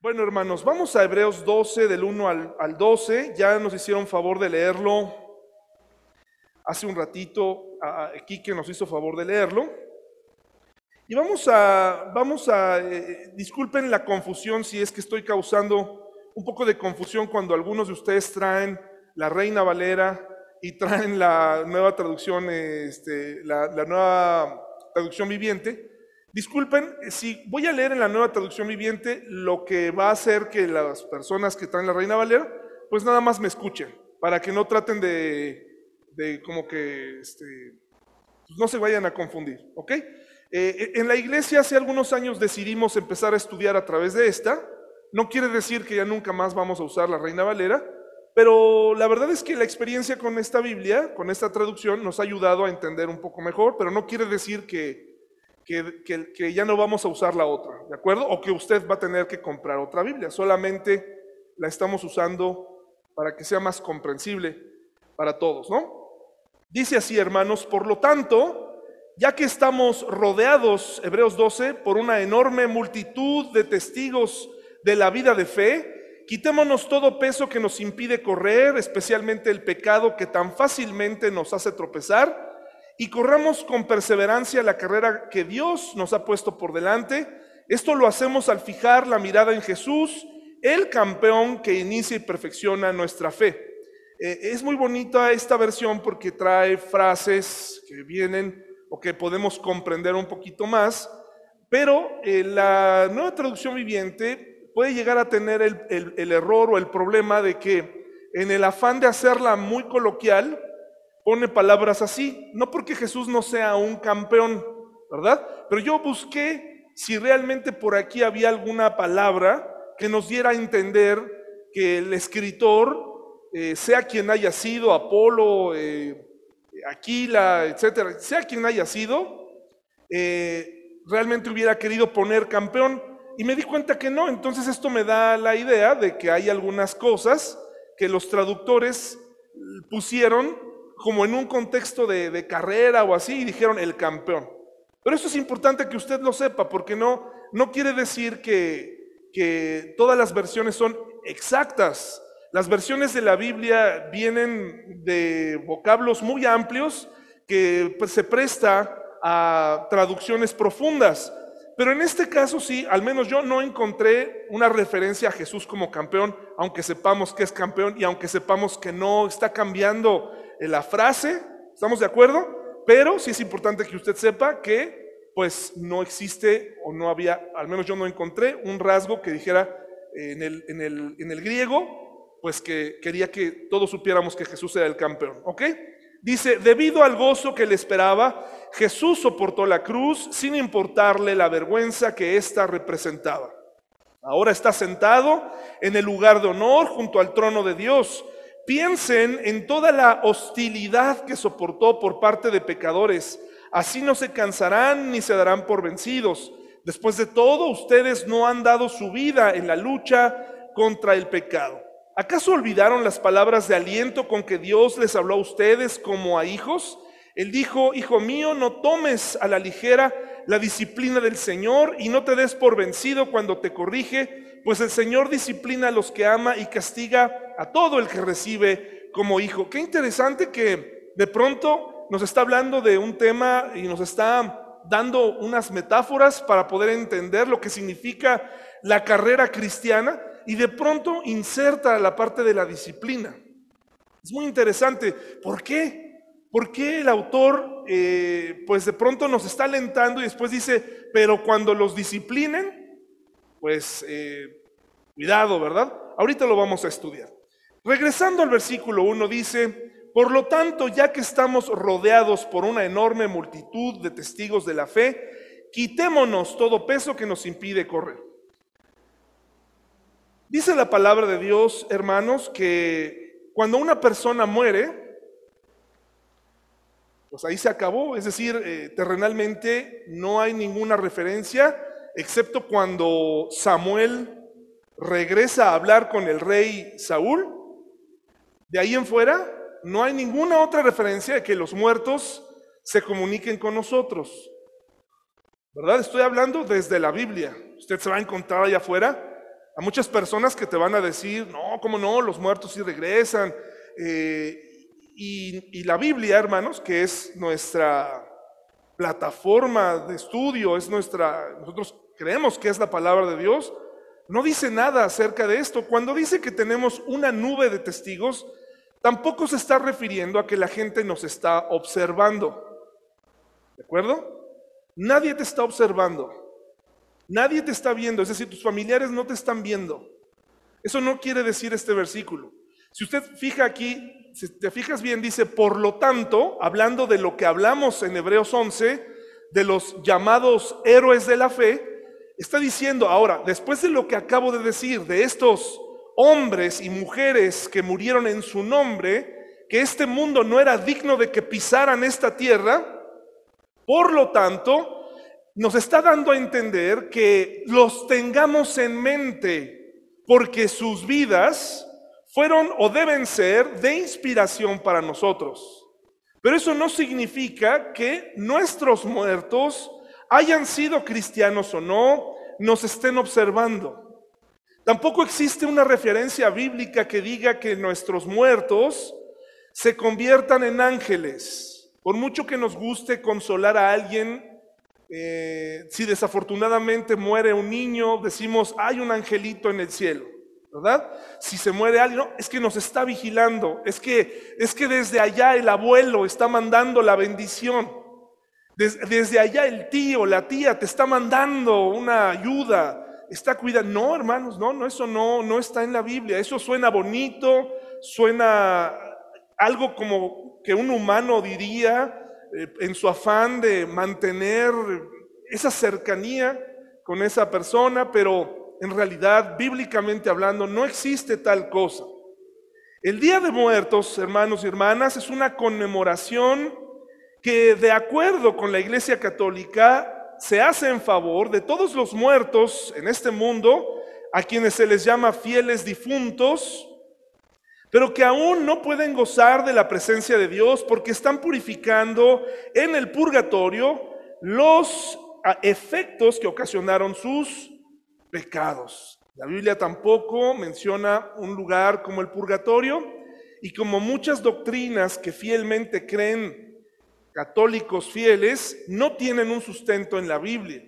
Bueno, hermanos, vamos a Hebreos 12, del 1 al, al 12. Ya nos hicieron favor de leerlo hace un ratito. a- a- Quique nos hizo favor de leerlo. Y vamos a, vamos a, eh, disculpen la confusión si es que estoy causando un poco de confusión cuando algunos de ustedes traen la Reina Valera y traen la nueva traducción, eh, este, la nueva traducción viviente. Disculpen, si voy a leer en la nueva traducción viviente, lo que va a hacer que las personas que traen la Reina Valera, pues nada más me escuchen, para que no traten de, de como que, este, pues no se vayan a confundir, ¿ok? Eh, en la iglesia hace algunos años decidimos empezar a estudiar a través de esta. No quiere decir que ya nunca más vamos a usar la Reina Valera, pero la verdad es que la experiencia con esta Biblia, con esta traducción, nos ha ayudado a entender un poco mejor, pero no quiere decir que, que, ya no vamos a usar la otra, ¿de acuerdo? O que usted va a tener que comprar otra Biblia, solamente la estamos usando para que sea más comprensible para todos, ¿no? Dice así, hermanos, por lo tanto, ya que estamos rodeados, Hebreos 12, por una enorme multitud de testigos de la vida de fe, quitémonos todo peso que nos impide correr, especialmente el pecado que tan fácilmente nos hace tropezar, y corramos con perseverancia la carrera que Dios nos ha puesto por delante. Esto lo hacemos al fijar la mirada en Jesús, el campeón que inicia y perfecciona nuestra fe. Eh, es muy bonita esta versión porque trae frases que vienen o que podemos comprender un poquito más, pero eh, la nueva traducción viviente puede llegar a tener el, error o el problema de que en el afán de hacerla muy coloquial, pone palabras así, no porque Jesús no sea un campeón, ¿verdad? Pero yo busqué si realmente por aquí había alguna palabra que nos diera a entender que el escritor, eh, sea quien haya sido, Apolo, eh, Aquila, etcétera, sea quien haya sido, eh, realmente hubiera querido poner campeón. Y me di cuenta que no, entonces esto me da la idea de que hay algunas cosas que los traductores pusieron como en un contexto de, carrera o así y dijeron el campeón. Pero eso es importante que usted lo sepa porque no, no quiere decir que, que todas las versiones son exactas. Las versiones de la Biblia vienen de vocablos muy amplios que pues, se presta a traducciones profundas. Pero en este caso sí, al menos yo no encontré una referencia a Jesús como campeón, aunque sepamos que es campeón y aunque sepamos que no está cambiando la frase, ¿estamos de acuerdo? Pero sí es importante que usted sepa que pues no existe o no había, al menos yo no encontré un rasgo que dijera en el, en el, en el griego, pues que quería que todos supiéramos que Jesús era el campeón, ¿ok? Dice, debido al gozo que le esperaba, Jesús soportó la cruz sin importarle la vergüenza que ésta representaba. Ahora está sentado en el lugar de honor junto al trono de Dios. Piensen en toda la hostilidad que soportó por parte de pecadores. Así no se cansarán ni se darán por vencidos. Después de todo, ustedes no han dado su vida en la lucha contra el pecado. ¿Acaso olvidaron las palabras de aliento con que Dios les habló a ustedes como a hijos? Él dijo, hijo mío, no tomes a la ligera la disciplina del Señor y no te des por vencido cuando te corrige, pues el Señor disciplina a los que ama y castiga a todo el que recibe como hijo. Qué interesante que de pronto nos está hablando de un tema y nos está dando unas metáforas para poder entender lo que significa la carrera cristiana y de pronto inserta la parte de la disciplina. Es muy interesante. ¿Por qué? ¿Por qué el autor, eh, pues de pronto nos está alentando y después dice, pero cuando los disciplinen, pues eh, cuidado, ¿verdad? Ahorita lo vamos a estudiar. Regresando al versículo 1, dice, por lo tanto, ya que estamos rodeados por una enorme multitud de testigos de la fe, quitémonos todo peso que nos impide correr. Dice la palabra de Dios, hermanos, que cuando una persona muere, pues ahí se acabó, es decir, eh, terrenalmente no hay ninguna referencia, excepto cuando Samuel regresa a hablar con el rey Saúl. De ahí en fuera, no hay ninguna otra referencia de que los muertos se comuniquen con nosotros. ¿Verdad? Estoy hablando desde la Biblia. Usted se va a encontrar allá afuera Hay muchas personas que te van a decir, no, ¿cómo no? Los muertos sí regresan. Eh, y la Biblia, hermanos, que es nuestra plataforma de estudio, es nuestra, nosotros creemos que es la palabra de Dios, no dice nada acerca de esto. Cuando dice que tenemos una nube de testigos, tampoco se está refiriendo a que la gente nos está observando. ¿De acuerdo? Nadie te está observando. Nadie te está viendo, es decir, tus familiares no te están viendo. Eso no quiere decir este versículo. Si usted fija aquí, si te fijas bien, dice, por lo tanto, hablando de lo que hablamos en Hebreos 11, de los llamados héroes de la fe, está diciendo ahora, después de lo que acabo de decir, de estos hombres y mujeres que murieron en su nombre, que este mundo no era digno de que pisaran esta tierra, por lo tanto, nos está dando a entender que los tengamos en mente, porque sus vidas fueron o deben ser de inspiración para nosotros. Pero eso no significa que nuestros muertos, hayan sido cristianos o no, nos estén observando. Tampoco existe una referencia bíblica que diga que nuestros muertos se conviertan en ángeles. Por mucho que nos guste consolar a alguien eh, si desafortunadamente muere un niño, decimos, hay un angelito en el cielo, ¿verdad? Si se muere alguien, es que nos está vigilando, es que, es que desde allá el abuelo está mandando la bendición, desde allá el tío, la tía te está mandando una ayuda, está cuidando. No, hermanos, no, no, eso no, no está en la Biblia, eso suena bonito, suena algo como que un humano diría, eh, en su afán de mantener esa cercanía con esa persona, pero en realidad, bíblicamente hablando, no existe tal cosa. El Día de Muertos, hermanos y hermanas, es una conmemoración que de acuerdo con la Iglesia Católica se hace en favor de todos los muertos en este mundo, a quienes se les llama fieles difuntos, pero que aún no pueden gozar de la presencia de Dios porque están purificando en el purgatorio los ah, efectos que ocasionaron sus pecados. La Biblia tampoco menciona un lugar como el purgatorio y como muchas doctrinas que fielmente creen católicos fieles no tienen un sustento en la Biblia,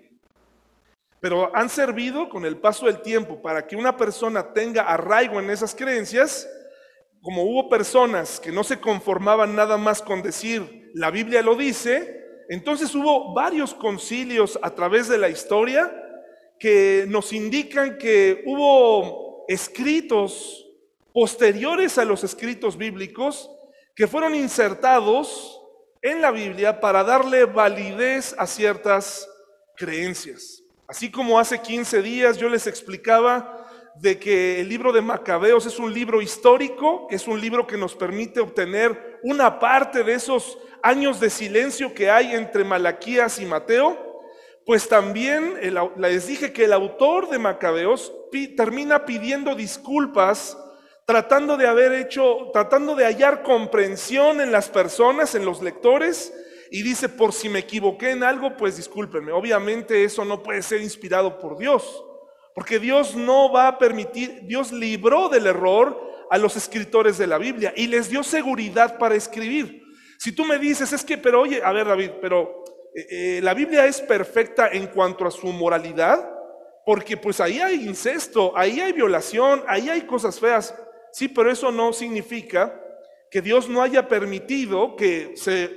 pero han servido con el paso del tiempo para que una persona tenga arraigo en esas creencias como hubo personas que no se conformaban nada más con decir, la Biblia lo dice, entonces hubo varios concilios a través de la historia que nos indican que hubo escritos posteriores a los escritos bíblicos que fueron insertados en la Biblia para darle validez a ciertas creencias. Así como hace 15 días yo les explicaba de que el libro de Macabeos es un libro histórico, que es un libro que nos permite obtener una parte de esos años de silencio que hay entre Malaquías y Mateo, pues también les dije que el autor de Macabeos termina pidiendo disculpas, tratando de haber hecho, tratando de hallar comprensión en las personas, en los lectores, y dice, por si me equivoqué en algo, pues discúlpenme. Obviamente eso no puede ser inspirado por Dios. Porque Dios no va a permitir, Dios libró del error a los escritores de la Biblia y les dio seguridad para escribir. Si tú me dices, es que, pero oye, a ver David, pero eh, eh, la Biblia es perfecta en cuanto a su moralidad, porque pues ahí hay incesto, ahí hay violación, ahí hay cosas feas. Sí, pero eso no significa que Dios no haya permitido que se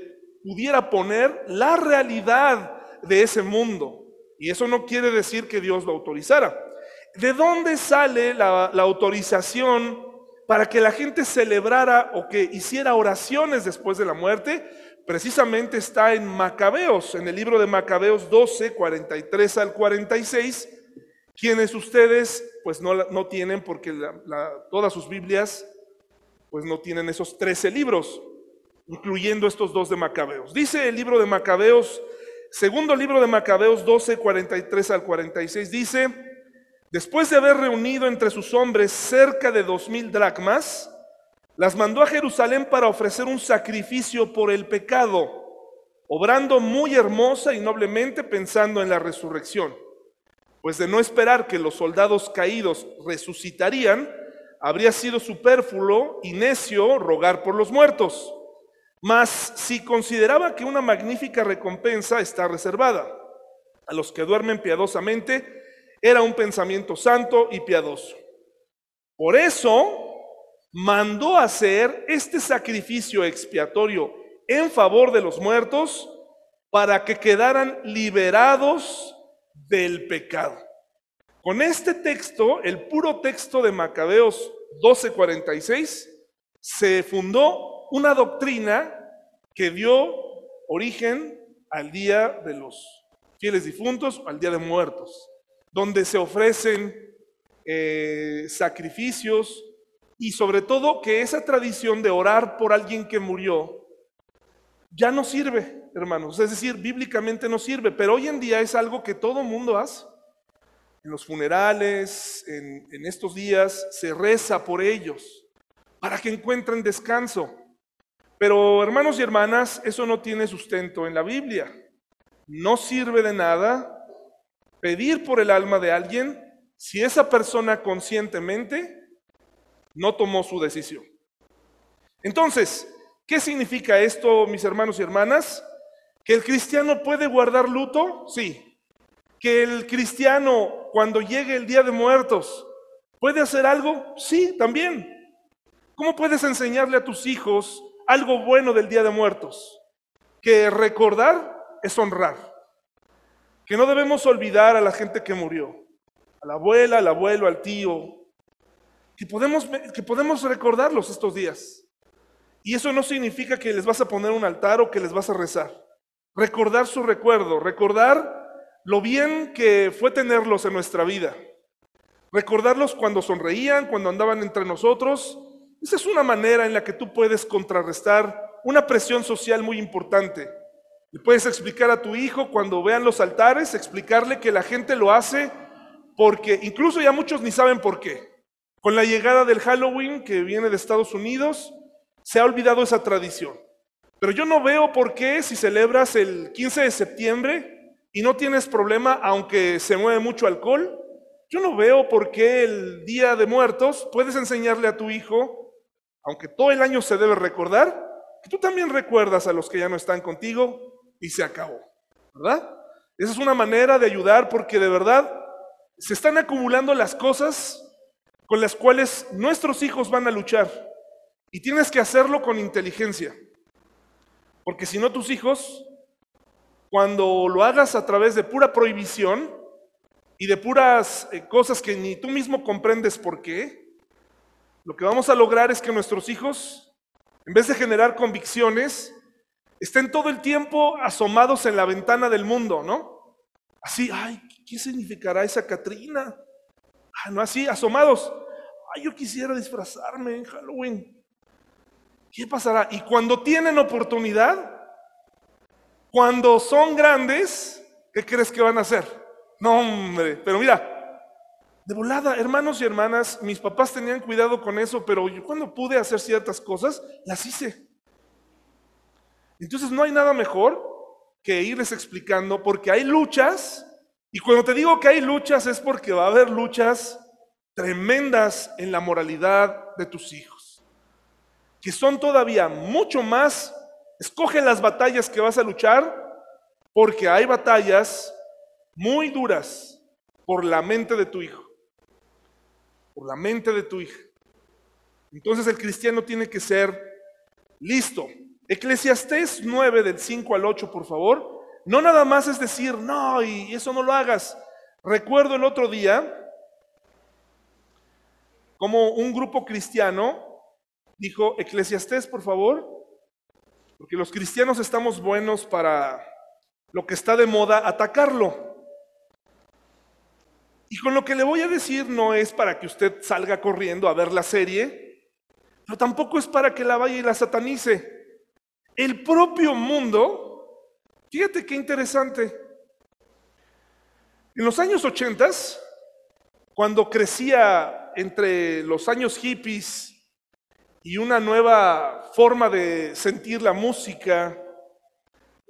pudiera poner la realidad de ese mundo. Y eso no quiere decir que Dios lo autorizara. ¿De dónde sale la, autorización para que la gente celebrara o que hiciera oraciones después de la muerte? Precisamente está en Macabeos, en el libro de Macabeos 12, 43 al 46, quienes ustedes pues no, no tienen porque todas sus Biblias pues no tienen esos 13 libros, incluyendo estos dos de Macabeos. Dice el libro de Macabeos, segundo libro de Macabeos 12, 43 al 46, dice, Después de haber reunido entre sus hombres cerca de dos mil dracmas, las mandó a Jerusalén para ofrecer un sacrificio por el pecado, obrando muy hermosa y noblemente pensando en la resurrección. pues de no esperar que los soldados caídos resucitarían, habría sido superfluo y necio rogar por los muertos. Mas si consideraba que una magnífica recompensa está reservada a los que duermen piadosamente, era un pensamiento santo y piadoso. Por eso mandó hacer este sacrificio expiatorio en favor de los muertos para que quedaran liberados del pecado. Con este texto, el puro texto de Macabeos 12:46, se fundó una doctrina que dio origen al día de los fieles difuntos, al día de muertos, donde se ofrecen eh, sacrificios y sobre todo que esa tradición de orar por alguien que murió ya no sirve, hermanos. Es decir, bíblicamente no sirve, pero hoy en día es algo que todo mundo hace. En los funerales, en, en estos días, se reza por ellos para que encuentren descanso. Pero hermanos y hermanas, eso no tiene sustento en la Biblia. No sirve de nada pedir por el alma de alguien si esa persona conscientemente no tomó su decisión. Entonces, ¿qué significa esto, mis hermanos y hermanas? ¿Que el cristiano puede guardar luto? Sí. ¿Que el cristiano, cuando llegue el día de muertos, puede hacer algo? Sí, también. ¿Cómo puedes enseñarle a tus hijos algo bueno del día de muertos? Que recordar es honrar. Que no debemos olvidar a la gente que murió. A la abuela, al abuelo, al tío, que podemos, que podemos recordarlos estos días. Y eso no significa que les vas a poner un altar o que les vas a rezar. Recordar su recuerdo, recordar lo bien que fue tenerlos en nuestra vida. Recordarlos cuando sonreían, cuando andaban entre nosotros. Esa es una manera en la que tú puedes contrarrestar una presión social muy importante. Le puedes explicar a tu hijo cuando vean los altares, explicarle que la gente lo hace porque incluso ya muchos ni saben por qué. Con la llegada del Halloween que viene de Estados Unidos, se ha olvidado esa tradición. Pero yo no veo por qué si celebras el 15 de septiembre y no tienes problema, aunque se mueve mucho alcohol, yo no veo por qué el Día de Muertos puedes enseñarle a tu hijo, aunque todo el año se debe recordar, que tú también recuerdas a los que ya no están contigo y se acabó, ¿verdad? Esa es una manera de ayudar porque de verdad se están acumulando las cosas con las cuales nuestros hijos van a luchar. Y tienes que hacerlo con inteligencia. Porque si no tus hijos, cuando lo hagas a través de pura prohibición y de puras eh, cosas que ni tú mismo comprendes por qué, lo que vamos a lograr es que nuestros hijos, en vez de generar convicciones, estén todo el tiempo asomados en la ventana del mundo, ¿no? Así, ay, ¿qué significará esa Catrina? Ah, no así, asomados. Ay, yo quisiera disfrazarme en Halloween. ¿Qué pasará? Y cuando tienen oportunidad, cuando son grandes, ¿qué crees que van a hacer? No, hombre, pero mira, de volada, hermanos y hermanas, mis papás tenían cuidado con eso, pero yo cuando pude hacer ciertas cosas, las hice. Entonces no hay nada mejor que irles explicando, porque hay luchas y cuando te digo que hay luchas es porque va a haber luchas tremendas en la moralidad de tus hijos, que son todavía mucho más, escoge las batallas que vas a luchar, porque hay batallas muy duras por la mente de tu hijo, por la mente de tu hija. Entonces el cristiano tiene que ser listo. Eclesiastés 9 del 5 al 8, por favor. No nada más es decir, no, y eso no lo hagas. Recuerdo el otro día como un grupo cristiano dijo, Eclesiastés, por favor, porque los cristianos estamos buenos para lo que está de moda, atacarlo. Y con lo que le voy a decir no es para que usted salga corriendo a ver la serie, pero tampoco es para que la vaya y la satanice. El propio mundo Fíjate qué interesante. En los años 80, cuando crecía entre los años hippies y una nueva forma de sentir la música,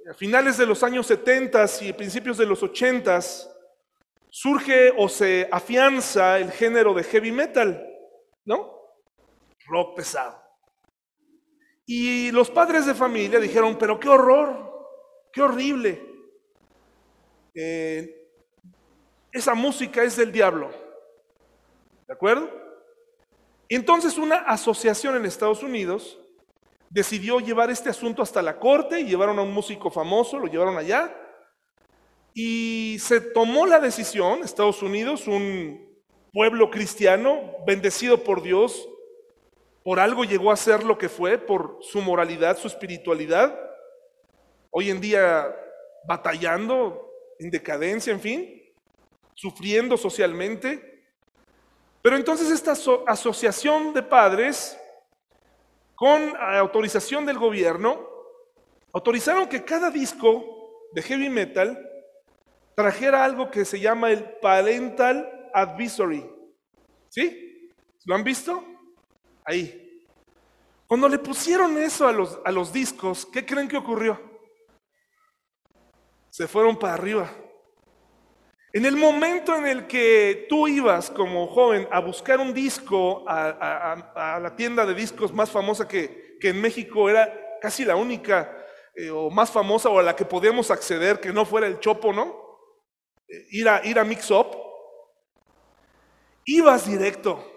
a finales de los años 70 y principios de los 80, surge o se afianza el género de heavy metal, ¿no? Rock pesado. Y los padres de familia dijeron, pero qué horror, qué horrible. Eh, esa música es del diablo. ¿De acuerdo? Entonces una asociación en Estados Unidos decidió llevar este asunto hasta la corte y llevaron a un músico famoso, lo llevaron allá y se tomó la decisión, Estados Unidos, un pueblo cristiano, bendecido por Dios, por algo llegó a ser lo que fue, por su moralidad, su espiritualidad, hoy en día batallando, en decadencia, en fin, sufriendo socialmente. Pero entonces esta asociación de padres, con autorización del gobierno, autorizaron que cada disco de heavy metal trajera algo que se llama el Parental Advisory. ¿Sí? ¿Lo han visto? Ahí. Cuando le pusieron eso a los, a los discos, ¿qué creen que ocurrió? Se fueron para arriba. En el momento en el que tú ibas como joven a buscar un disco a, la tienda de discos más famosa que, que en México era casi la única eh, o más famosa o a la que podíamos acceder que no fuera el Chopo, ¿no? ir a, ir a Mix Up, ibas directo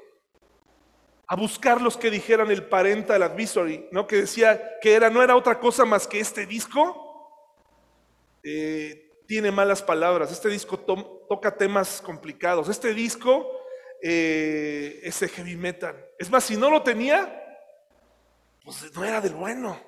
a buscar los que dijeran el parental advisory, ¿no? que decía que era, no era otra cosa más que este disco eh, tiene malas palabras, este disco toca temas complicados, este disco eh, es heavy metal. Es más, si no lo tenía, pues no era del bueno.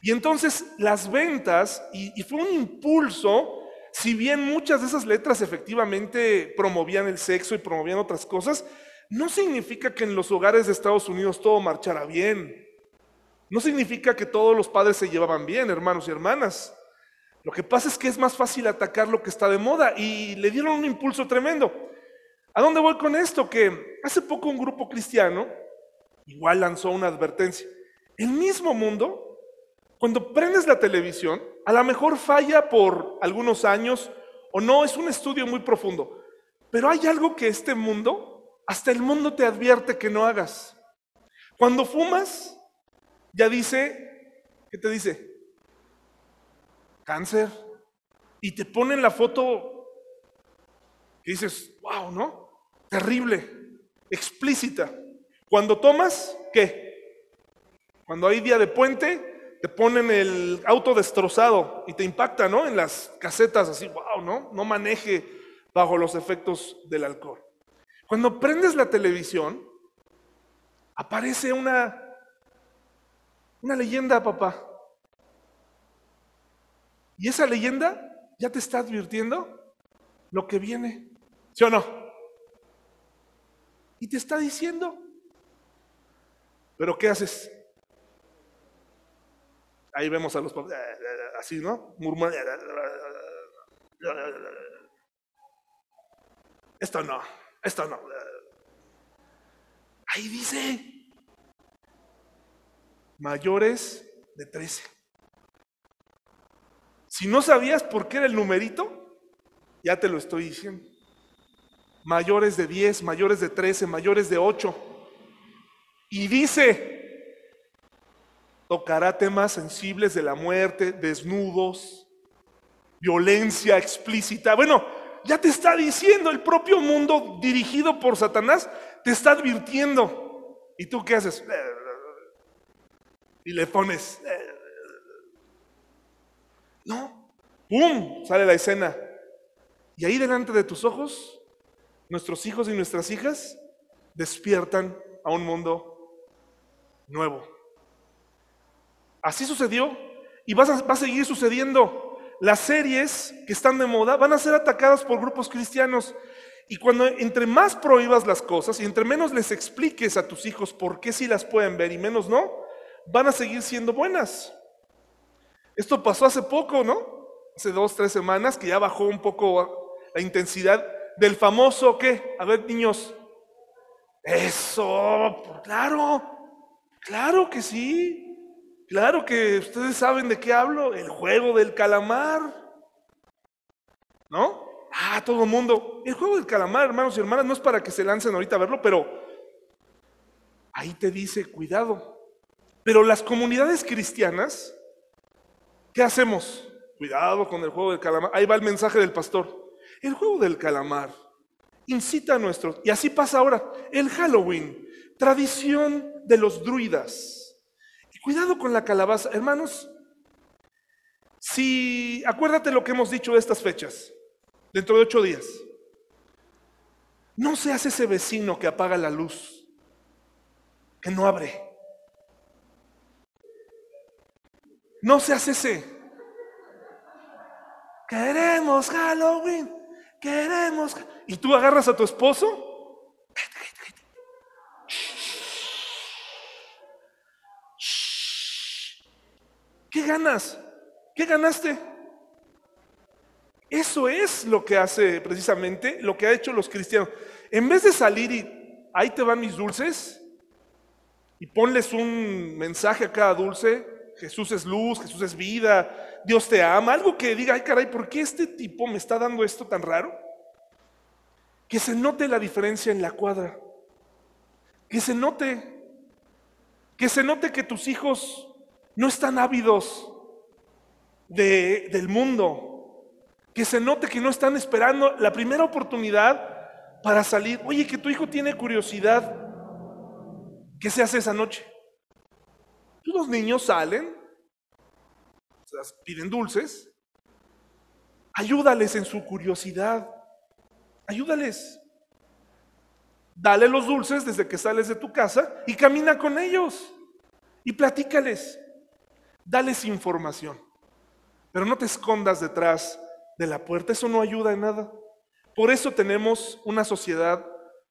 Y entonces las ventas, y fue un impulso si bien muchas de esas letras efectivamente promovían el sexo y promovían otras cosas, no significa que en los hogares de Estados Unidos todo marchara bien. No significa que todos los padres se llevaban bien, hermanos y hermanas. Lo que pasa es que es más fácil atacar lo que está de moda y le dieron un impulso tremendo. ¿A dónde voy con esto? Que hace poco un grupo cristiano igual lanzó una advertencia. El mismo mundo cuando prendes la televisión, a lo mejor falla por algunos años o no, es un estudio muy profundo, pero hay algo que este mundo, hasta el mundo te advierte que no hagas. Cuando fumas, ya dice, ¿qué te dice? Cáncer. Y te ponen la foto y dices, wow, ¿no? Terrible, explícita. Cuando tomas, ¿qué? Cuando hay día de puente, te ponen el auto destrozado y te impacta, ¿no? En las casetas, así, wow, ¿no? No maneje bajo los efectos del alcohol. Cuando prendes la televisión, aparece una, una leyenda, papá. Y esa leyenda ya te está advirtiendo lo que viene, ¿sí o no? Y te está diciendo, pero ¿qué haces? Ahí vemos a los papás, así, ¿no? Murmurando. Esto no, esto no. Ahí dice, mayores de 13. Si no sabías por qué era el numerito, ya te lo estoy diciendo. Mayores de 10, mayores de 13, mayores de 8. Y dice, Tocará temas sensibles de la muerte, desnudos, violencia explícita. Bueno, ya te está diciendo el propio mundo dirigido por Satanás, te está advirtiendo. ¿Y tú qué haces? Y le pones... No, ¡pum! Sale la escena. Y ahí delante de tus ojos, nuestros hijos y nuestras hijas despiertan a un mundo nuevo. Así sucedió y va a, seguir sucediendo. Las series que están de moda van a ser atacadas por grupos cristianos. Y cuando entre más prohíbas las cosas y entre menos les expliques a tus hijos por qué sí las pueden ver y menos no, van a seguir siendo buenas. Esto pasó hace poco, ¿no? Hace dos, tres semanas que ya bajó un poco la intensidad del famoso, ¿qué? A ver, niños. Eso, claro, claro que sí. Claro que ustedes saben de qué hablo, el juego del calamar. ¿No? Ah, todo el mundo. El juego del calamar, hermanos y hermanas, no es para que se lancen ahorita a verlo, pero ahí te dice, cuidado. Pero las comunidades cristianas, ¿qué hacemos? Cuidado con el juego del calamar. Ahí va el mensaje del pastor. El juego del calamar incita a nuestros, y así pasa ahora, el Halloween, tradición de los druidas. Y cuidado con la calabaza, hermanos. Si, acuérdate lo que hemos dicho de estas fechas, dentro de ocho días. No seas ese vecino que apaga la luz, que no abre. No seas ese. Queremos Halloween, queremos. Y tú agarras a tu esposo. ¿Qué ganas? ¿Qué ganaste? Eso es lo que hace precisamente, lo que ha hecho los cristianos. En vez de salir y ahí te van mis dulces, y ponles un mensaje a cada dulce, Jesús es luz, Jesús es vida, Dios te ama, algo que diga, ay caray, ¿por qué este tipo me está dando esto tan raro? Que se note la diferencia en la cuadra, que se note, que se note que tus hijos no están ávidos de, del mundo, que se note que no están esperando la primera oportunidad para salir. Oye, que tu hijo tiene curiosidad, ¿qué se hace esa noche? Los niños salen, piden dulces, ayúdales en su curiosidad, ayúdales. Dale los dulces desde que sales de tu casa y camina con ellos y platícales. Dales información. Pero no te escondas detrás de la puerta, eso no ayuda en nada. Por eso tenemos una sociedad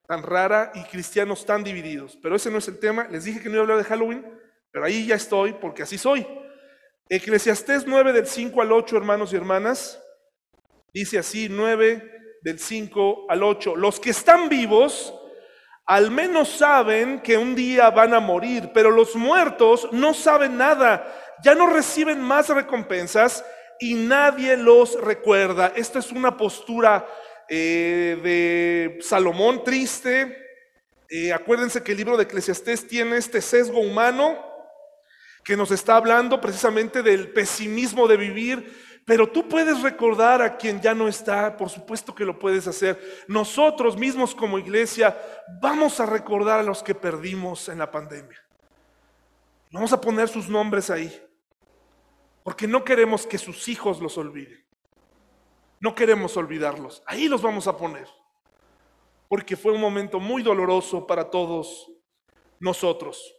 tan rara y cristianos tan divididos. Pero ese no es el tema. Les dije que no iba a hablar de Halloween, pero ahí ya estoy porque así soy. Eclesiastés 9 del 5 al 8, hermanos y hermanas, dice así, 9 del 5 al 8. Los que están vivos al menos saben que un día van a morir, pero los muertos no saben nada, ya no reciben más recompensas y nadie los recuerda. Esta es una postura eh, de Salomón triste. Eh, acuérdense que el libro de Eclesiastés tiene este sesgo humano que nos está hablando precisamente del pesimismo de vivir, pero tú puedes recordar a quien ya no está, por supuesto que lo puedes hacer. Nosotros mismos como iglesia vamos a recordar a los que perdimos en la pandemia. Vamos a poner sus nombres ahí. Porque no queremos que sus hijos los olviden. No queremos olvidarlos. Ahí los vamos a poner. Porque fue un momento muy doloroso para todos nosotros.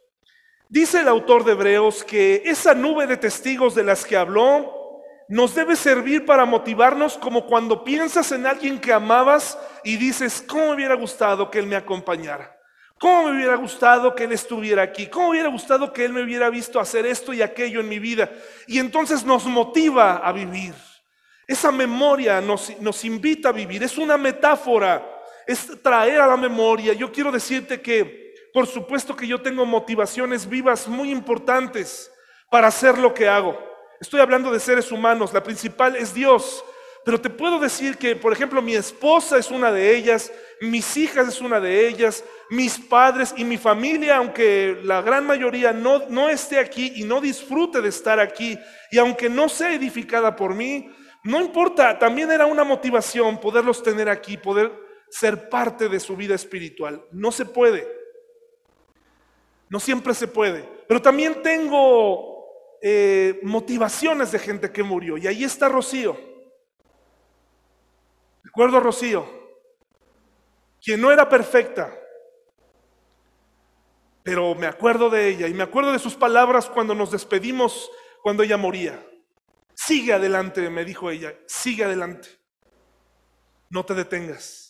Dice el autor de Hebreos que esa nube de testigos de las que habló nos debe servir para motivarnos como cuando piensas en alguien que amabas y dices, ¿cómo me hubiera gustado que él me acompañara? ¿Cómo me hubiera gustado que Él estuviera aquí? ¿Cómo me hubiera gustado que Él me hubiera visto hacer esto y aquello en mi vida? Y entonces nos motiva a vivir. Esa memoria nos, nos invita a vivir. Es una metáfora. Es traer a la memoria. Yo quiero decirte que, por supuesto que yo tengo motivaciones vivas muy importantes para hacer lo que hago. Estoy hablando de seres humanos. La principal es Dios. Pero te puedo decir que, por ejemplo, mi esposa es una de ellas, mis hijas es una de ellas, mis padres y mi familia, aunque la gran mayoría no, no esté aquí y no disfrute de estar aquí, y aunque no sea edificada por mí, no importa, también era una motivación poderlos tener aquí, poder ser parte de su vida espiritual. No se puede, no siempre se puede, pero también tengo eh, motivaciones de gente que murió, y ahí está Rocío. Recuerdo a Rocío, quien no era perfecta, pero me acuerdo de ella y me acuerdo de sus palabras cuando nos despedimos, cuando ella moría. Sigue adelante, me dijo ella, sigue adelante. No te detengas.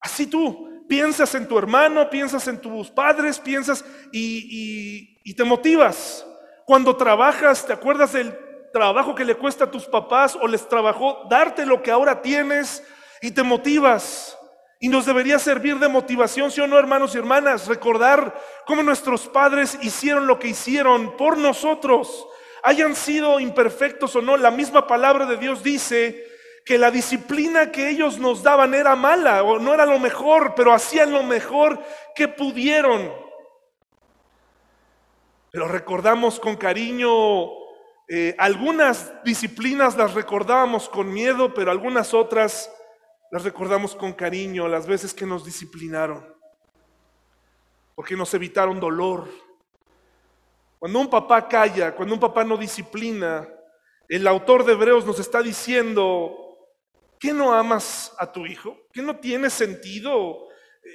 Así tú piensas en tu hermano, piensas en tus padres, piensas y, te motivas. Cuando trabajas, te acuerdas del trabajo que le cuesta a tus papás o les trabajó darte lo que ahora tienes y te motivas. Y nos debería servir de motivación, si o no, hermanos y hermanas, recordar cómo nuestros padres hicieron lo que hicieron por nosotros, hayan sido imperfectos o no. La misma palabra de Dios dice que la disciplina que ellos nos daban era mala o no era lo mejor, pero hacían lo mejor que pudieron. Pero recordamos con cariño, eh, algunas disciplinas las recordábamos con miedo, pero algunas otras las recordamos con cariño, las veces que nos disciplinaron, porque nos evitaron dolor. Cuando un papá calla, cuando un papá no disciplina, el autor de Hebreos nos está diciendo, ¿qué no amas a tu hijo? ¿Qué no tiene sentido?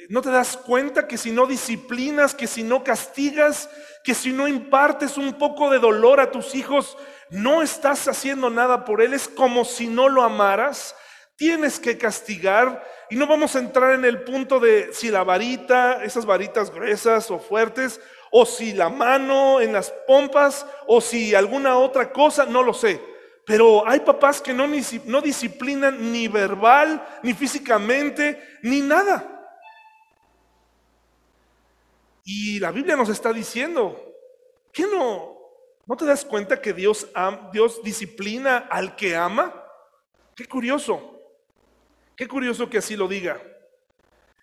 ¿No te das cuenta que si no disciplinas, que si no castigas, que si no impartes un poco de dolor a tus hijos, no estás haciendo nada por él? Es como si no lo amaras. Tienes que castigar y no vamos a entrar en el punto de si la varita, esas varitas gruesas o fuertes, o si la mano en las pompas, o si alguna otra cosa, no lo sé. Pero hay papás que no, no disciplinan ni verbal, ni físicamente, ni nada. Y la Biblia nos está diciendo, ¿qué no? ¿No te das cuenta que Dios, Dios disciplina al que ama? Qué curioso, qué curioso que así lo diga.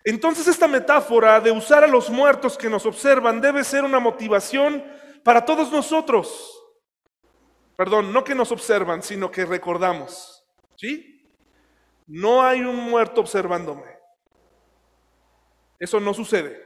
Entonces esta metáfora de usar a los muertos que nos observan debe ser una motivación para todos nosotros. Perdón, no que nos observan, sino que recordamos. ¿Sí? No hay un muerto observándome. Eso no sucede.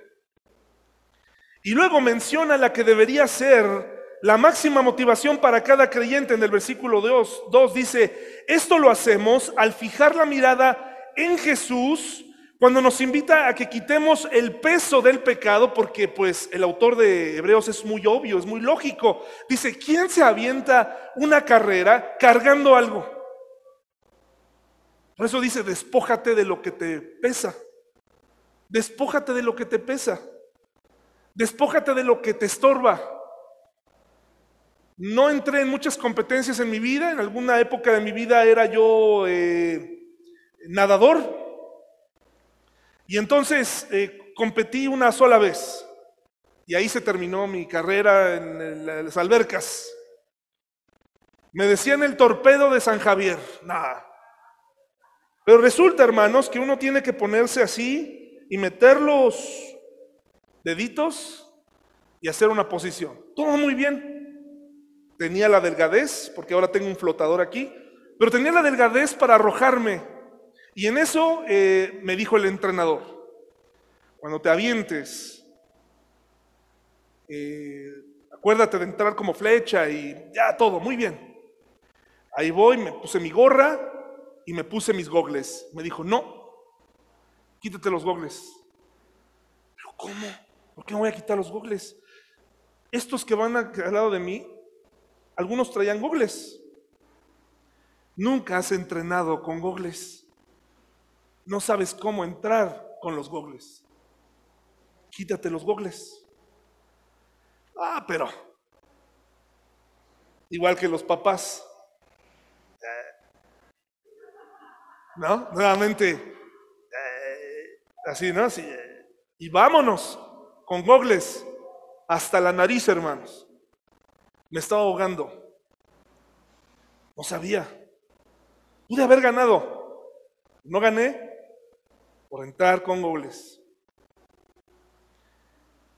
Y luego menciona la que debería ser la máxima motivación para cada creyente en el versículo 2, dice, esto lo hacemos al fijar la mirada en Jesús cuando nos invita a que quitemos el peso del pecado, porque pues el autor de Hebreos es muy obvio, es muy lógico. Dice, ¿quién se avienta una carrera cargando algo? Por eso dice, despójate de lo que te pesa. Despójate de lo que te pesa. Despójate de lo que te estorba. No entré en muchas competencias en mi vida. En alguna época de mi vida era yo eh, nadador. Y entonces eh, competí una sola vez. Y ahí se terminó mi carrera en las albercas. Me decían el torpedo de San Javier. Nada. Pero resulta, hermanos, que uno tiene que ponerse así y meter los deditos y hacer una posición. Todo muy bien. Tenía la delgadez, porque ahora tengo un flotador aquí, pero tenía la delgadez para arrojarme. Y en eso eh, me dijo el entrenador, cuando te avientes, eh, acuérdate de entrar como flecha y ya todo, muy bien. Ahí voy, me puse mi gorra y me puse mis gogles. Me dijo, no, quítate los gogles. ¿Pero cómo? ¿Por qué me voy a quitar los gogles? Estos que van al lado de mí, algunos traían gogles. Nunca has entrenado con gogles. No sabes cómo entrar con los gogles. Quítate los gogles. Ah, pero igual que los papás. ¿No? Nuevamente, eh, así, ¿no? Así, eh, y vámonos con gogles hasta la nariz, hermanos. Me estaba ahogando. No sabía. Pude haber ganado. No gané por entrar con gogles.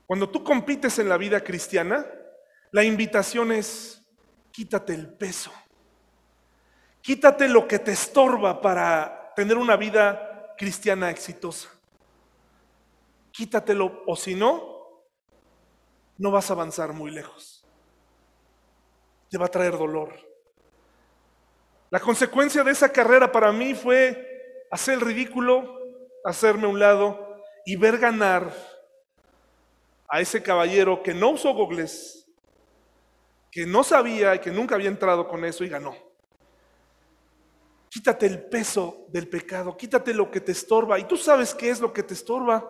Cuando tú compites en la vida cristiana, la invitación es quítate el peso. Quítate lo que te estorba para tener una vida cristiana exitosa quítatelo o si no, no vas a avanzar muy lejos. Te va a traer dolor. La consecuencia de esa carrera para mí fue hacer el ridículo, hacerme a un lado y ver ganar a ese caballero que no usó gogles, que no sabía y que nunca había entrado con eso y ganó. Quítate el peso del pecado, quítate lo que te estorba. Y tú sabes qué es lo que te estorba.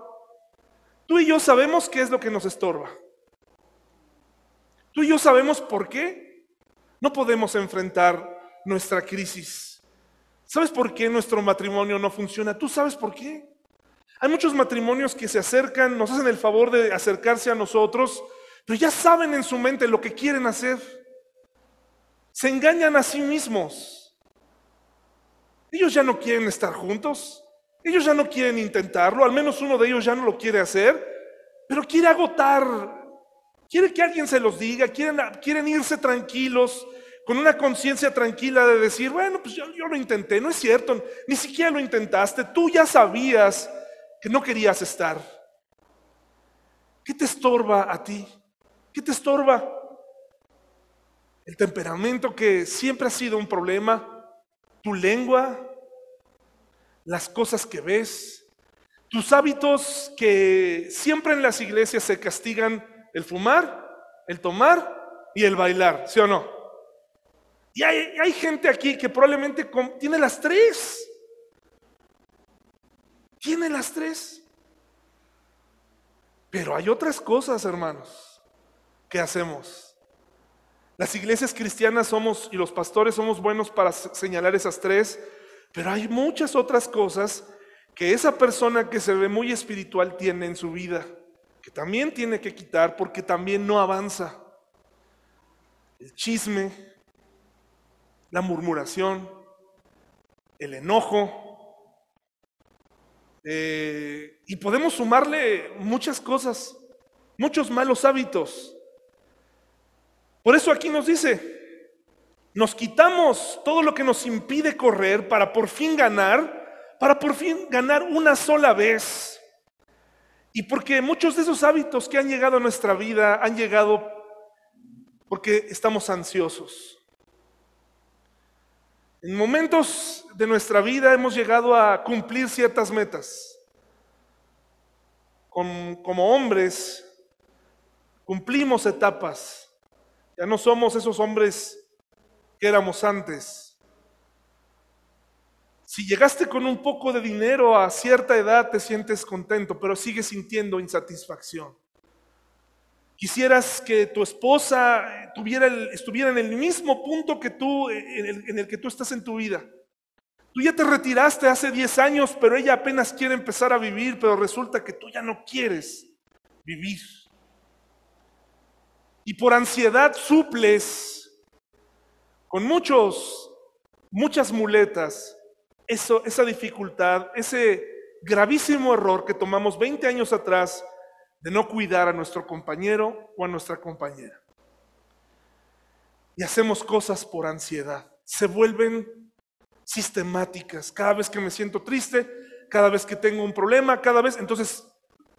Tú y yo sabemos qué es lo que nos estorba. Tú y yo sabemos por qué no podemos enfrentar nuestra crisis. ¿Sabes por qué nuestro matrimonio no funciona? ¿Tú sabes por qué? Hay muchos matrimonios que se acercan, nos hacen el favor de acercarse a nosotros, pero ya saben en su mente lo que quieren hacer. Se engañan a sí mismos. Ellos ya no quieren estar juntos. Ellos ya no quieren intentarlo. Al menos uno de ellos ya no lo quiere hacer. Pero quiere agotar. Quiere que alguien se los diga. Quieren, quieren irse tranquilos. Con una conciencia tranquila de decir, bueno, pues yo, lo intenté. No es cierto. Ni siquiera lo intentaste. Tú ya sabías que no querías estar. ¿Qué te estorba a ti? ¿Qué te estorba? El temperamento que siempre ha sido un problema, tu lengua, las cosas que ves, tus hábitos que siempre en las iglesias se castigan el fumar, el tomar y el bailar, ¿sí o no? Y hay, gente aquí que probablemente tiene las tres. Tiene las tres. Pero hay otras cosas, hermanos, que hacemos. Las iglesias cristianas somos y los pastores somos buenos para señalar esas tres, pero hay muchas otras cosas que esa persona que se ve muy espiritual tiene en su vida, que también tiene que quitar porque también no avanza. El chisme, la murmuración, el enojo, eh, y podemos sumarle muchas cosas, muchos malos hábitos. Por eso aquí nos dice, nos quitamos todo lo que nos impide correr para por fin ganar, para por fin ganar una sola vez. Y porque muchos de esos hábitos que han llegado a nuestra vida han llegado porque estamos ansiosos. En momentos de nuestra vida hemos llegado a cumplir ciertas metas. como hombres cumplimos etapas. Ya no somos esos hombres que éramos antes. Si llegaste con un poco de dinero a cierta edad te sientes contento, pero sigues sintiendo insatisfacción. Quisieras que tu esposa tuviera estuviera en el mismo punto que tú, en el, que tú estás en tu vida. Tú ya te retiraste hace 10 años, pero ella apenas quiere empezar a vivir, pero resulta que tú ya no quieres vivir. Y por ansiedad suples con muchos, muchas muletas eso, esa dificultad, ese gravísimo error que tomamos 20 años atrás de no cuidar a nuestro compañero o a nuestra compañera. Y hacemos cosas por ansiedad. Se vuelven sistemáticas. Cada vez que me siento triste, cada vez que tengo un problema, cada vez, entonces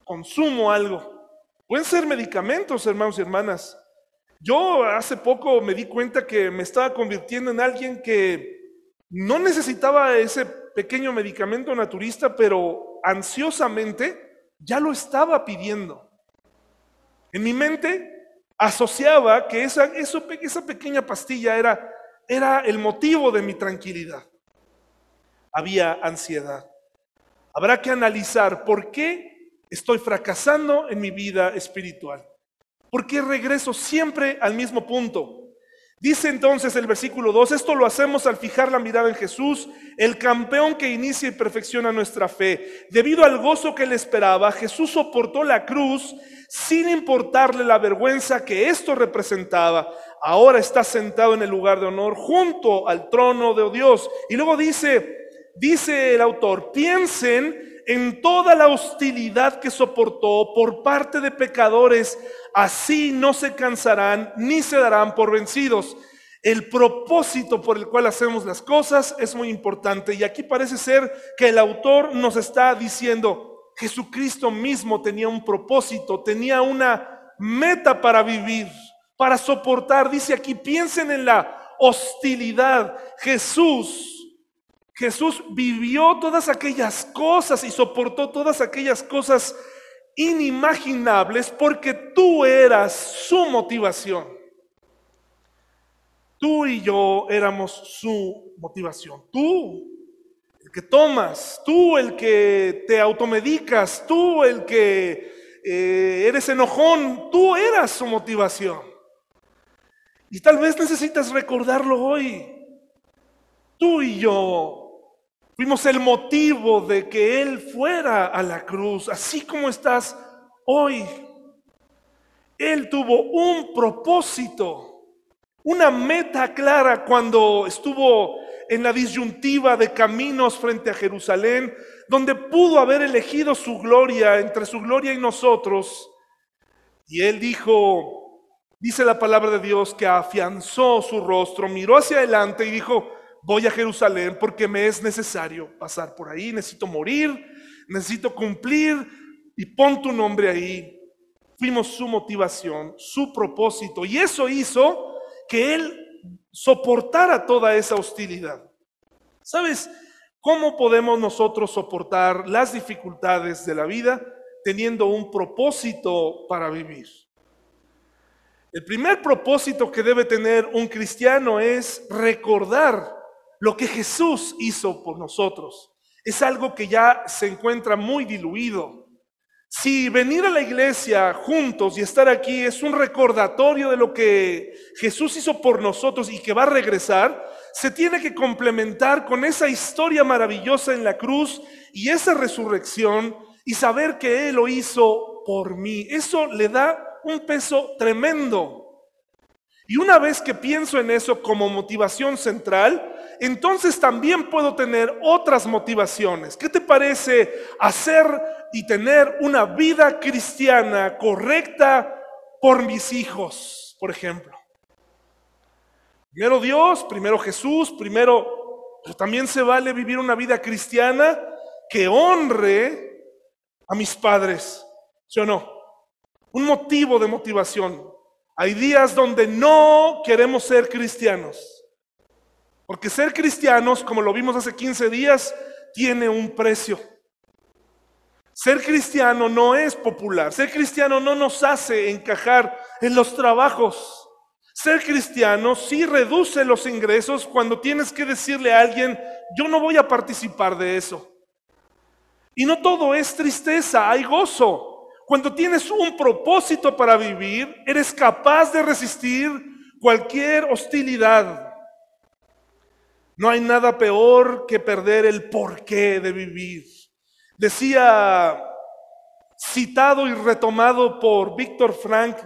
consumo algo. Pueden ser medicamentos, hermanos y hermanas. Yo hace poco me di cuenta que me estaba convirtiendo en alguien que no necesitaba ese pequeño medicamento naturista, pero ansiosamente ya lo estaba pidiendo. En mi mente asociaba que esa, esa pequeña pastilla era, era el motivo de mi tranquilidad. Había ansiedad. Habrá que analizar por qué estoy fracasando en mi vida espiritual. ¿Por qué regreso siempre al mismo punto? Dice entonces el versículo 2, esto lo hacemos al fijar la mirada en Jesús, el campeón que inicia y perfecciona nuestra fe. Debido al gozo que le esperaba, Jesús soportó la cruz sin importarle la vergüenza que esto representaba. Ahora está sentado en el lugar de honor junto al trono de Dios. Y luego dice, dice el autor, piensen en toda la hostilidad que soportó por parte de pecadores, así no se cansarán ni se darán por vencidos. El propósito por el cual hacemos las cosas es muy importante y aquí parece ser que el autor nos está diciendo, Jesucristo mismo tenía un propósito, tenía una meta para vivir, para soportar. Dice aquí, piensen en la hostilidad. Jesús Jesús vivió todas aquellas cosas y soportó todas aquellas cosas inimaginables porque tú eras su motivación. Tú y yo éramos su motivación. Tú, el que tomas, tú el que te automedicas, tú el que eh, eres enojón, tú eras su motivación. Y tal vez necesitas recordarlo hoy. Tú y yo Fuimos el motivo de que Él fuera a la cruz, así como estás hoy. Él tuvo un propósito, una meta clara cuando estuvo en la disyuntiva de caminos frente a Jerusalén, donde pudo haber elegido su gloria entre su gloria y nosotros. Y él dijo, dice la palabra de Dios, que afianzó su rostro, miró hacia adelante y dijo, voy a Jerusalén porque me es necesario pasar por ahí, necesito morir, necesito cumplir y pon tu nombre ahí. Fuimos su motivación, su propósito y eso hizo que él soportara toda esa hostilidad. ¿Sabes cómo podemos nosotros soportar las dificultades de la vida teniendo un propósito para vivir? El primer propósito que debe tener un cristiano es recordar lo que Jesús hizo por nosotros. Es algo que ya se encuentra muy diluido. Si venir a la iglesia juntos y estar aquí es un recordatorio de lo que Jesús hizo por nosotros y que va a regresar, se tiene que complementar con esa historia maravillosa en la cruz y esa resurrección y saber que Él lo hizo por mí. Eso le da un peso tremendo. Y una vez que pienso en eso como motivación central, entonces también puedo tener otras motivaciones. ¿Qué te parece hacer y tener una vida cristiana correcta por mis hijos, por ejemplo? Primero Dios, primero Jesús, primero, pero también se vale vivir una vida cristiana que honre a mis padres, ¿sí o no? Un motivo de motivación. Hay días donde no queremos ser cristianos. Porque ser cristianos, como lo vimos hace 15 días, tiene un precio. Ser cristiano no es popular. Ser cristiano no nos hace encajar en los trabajos. Ser cristiano sí reduce los ingresos cuando tienes que decirle a alguien, yo no voy a participar de eso. Y no todo es tristeza, hay gozo. Cuando tienes un propósito para vivir, eres capaz de resistir cualquier hostilidad. No hay nada peor que perder el porqué de vivir. Decía, citado y retomado por Víctor Frank,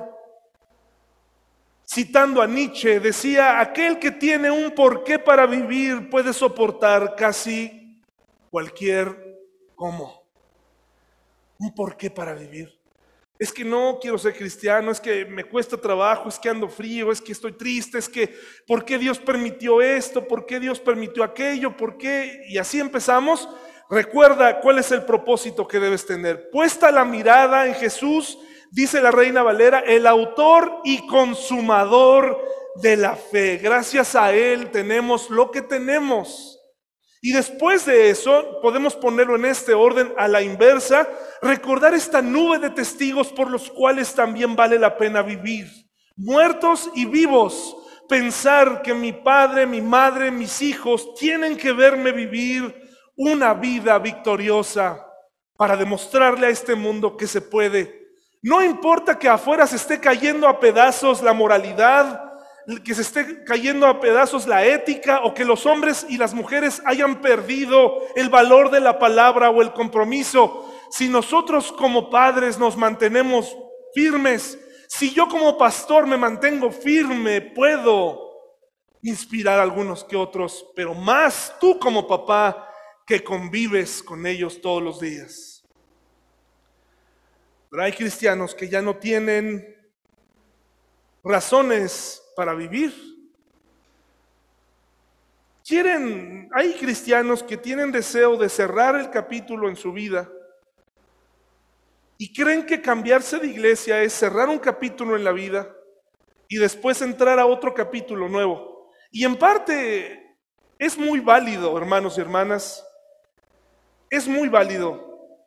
citando a Nietzsche, decía, aquel que tiene un porqué para vivir puede soportar casi cualquier cómo un porqué para vivir. Es que no quiero ser cristiano, es que me cuesta trabajo, es que ando frío, es que estoy triste, es que ¿por qué Dios permitió esto? ¿Por qué Dios permitió aquello? ¿Por qué? Y así empezamos. Recuerda cuál es el propósito que debes tener. Puesta la mirada en Jesús, dice la reina Valera, el autor y consumador de la fe. Gracias a Él tenemos lo que tenemos. Y después de eso, podemos ponerlo en este orden a la inversa, recordar esta nube de testigos por los cuales también vale la pena vivir. Muertos y vivos, pensar que mi padre, mi madre, mis hijos tienen que verme vivir una vida victoriosa para demostrarle a este mundo que se puede. No importa que afuera se esté cayendo a pedazos la moralidad, que se esté cayendo a pedazos la ética o que los hombres y las mujeres hayan perdido el valor de la palabra o el compromiso. Si nosotros como padres nos mantenemos firmes, si yo como pastor me mantengo firme, puedo inspirar a algunos que otros, pero más tú como papá que convives con ellos todos los días. Pero hay cristianos que ya no tienen razones para vivir. Quieren, hay cristianos que tienen deseo de cerrar el capítulo en su vida y creen que cambiarse de iglesia es cerrar un capítulo en la vida y después entrar a otro capítulo nuevo. Y en parte es muy válido, hermanos y hermanas, es muy válido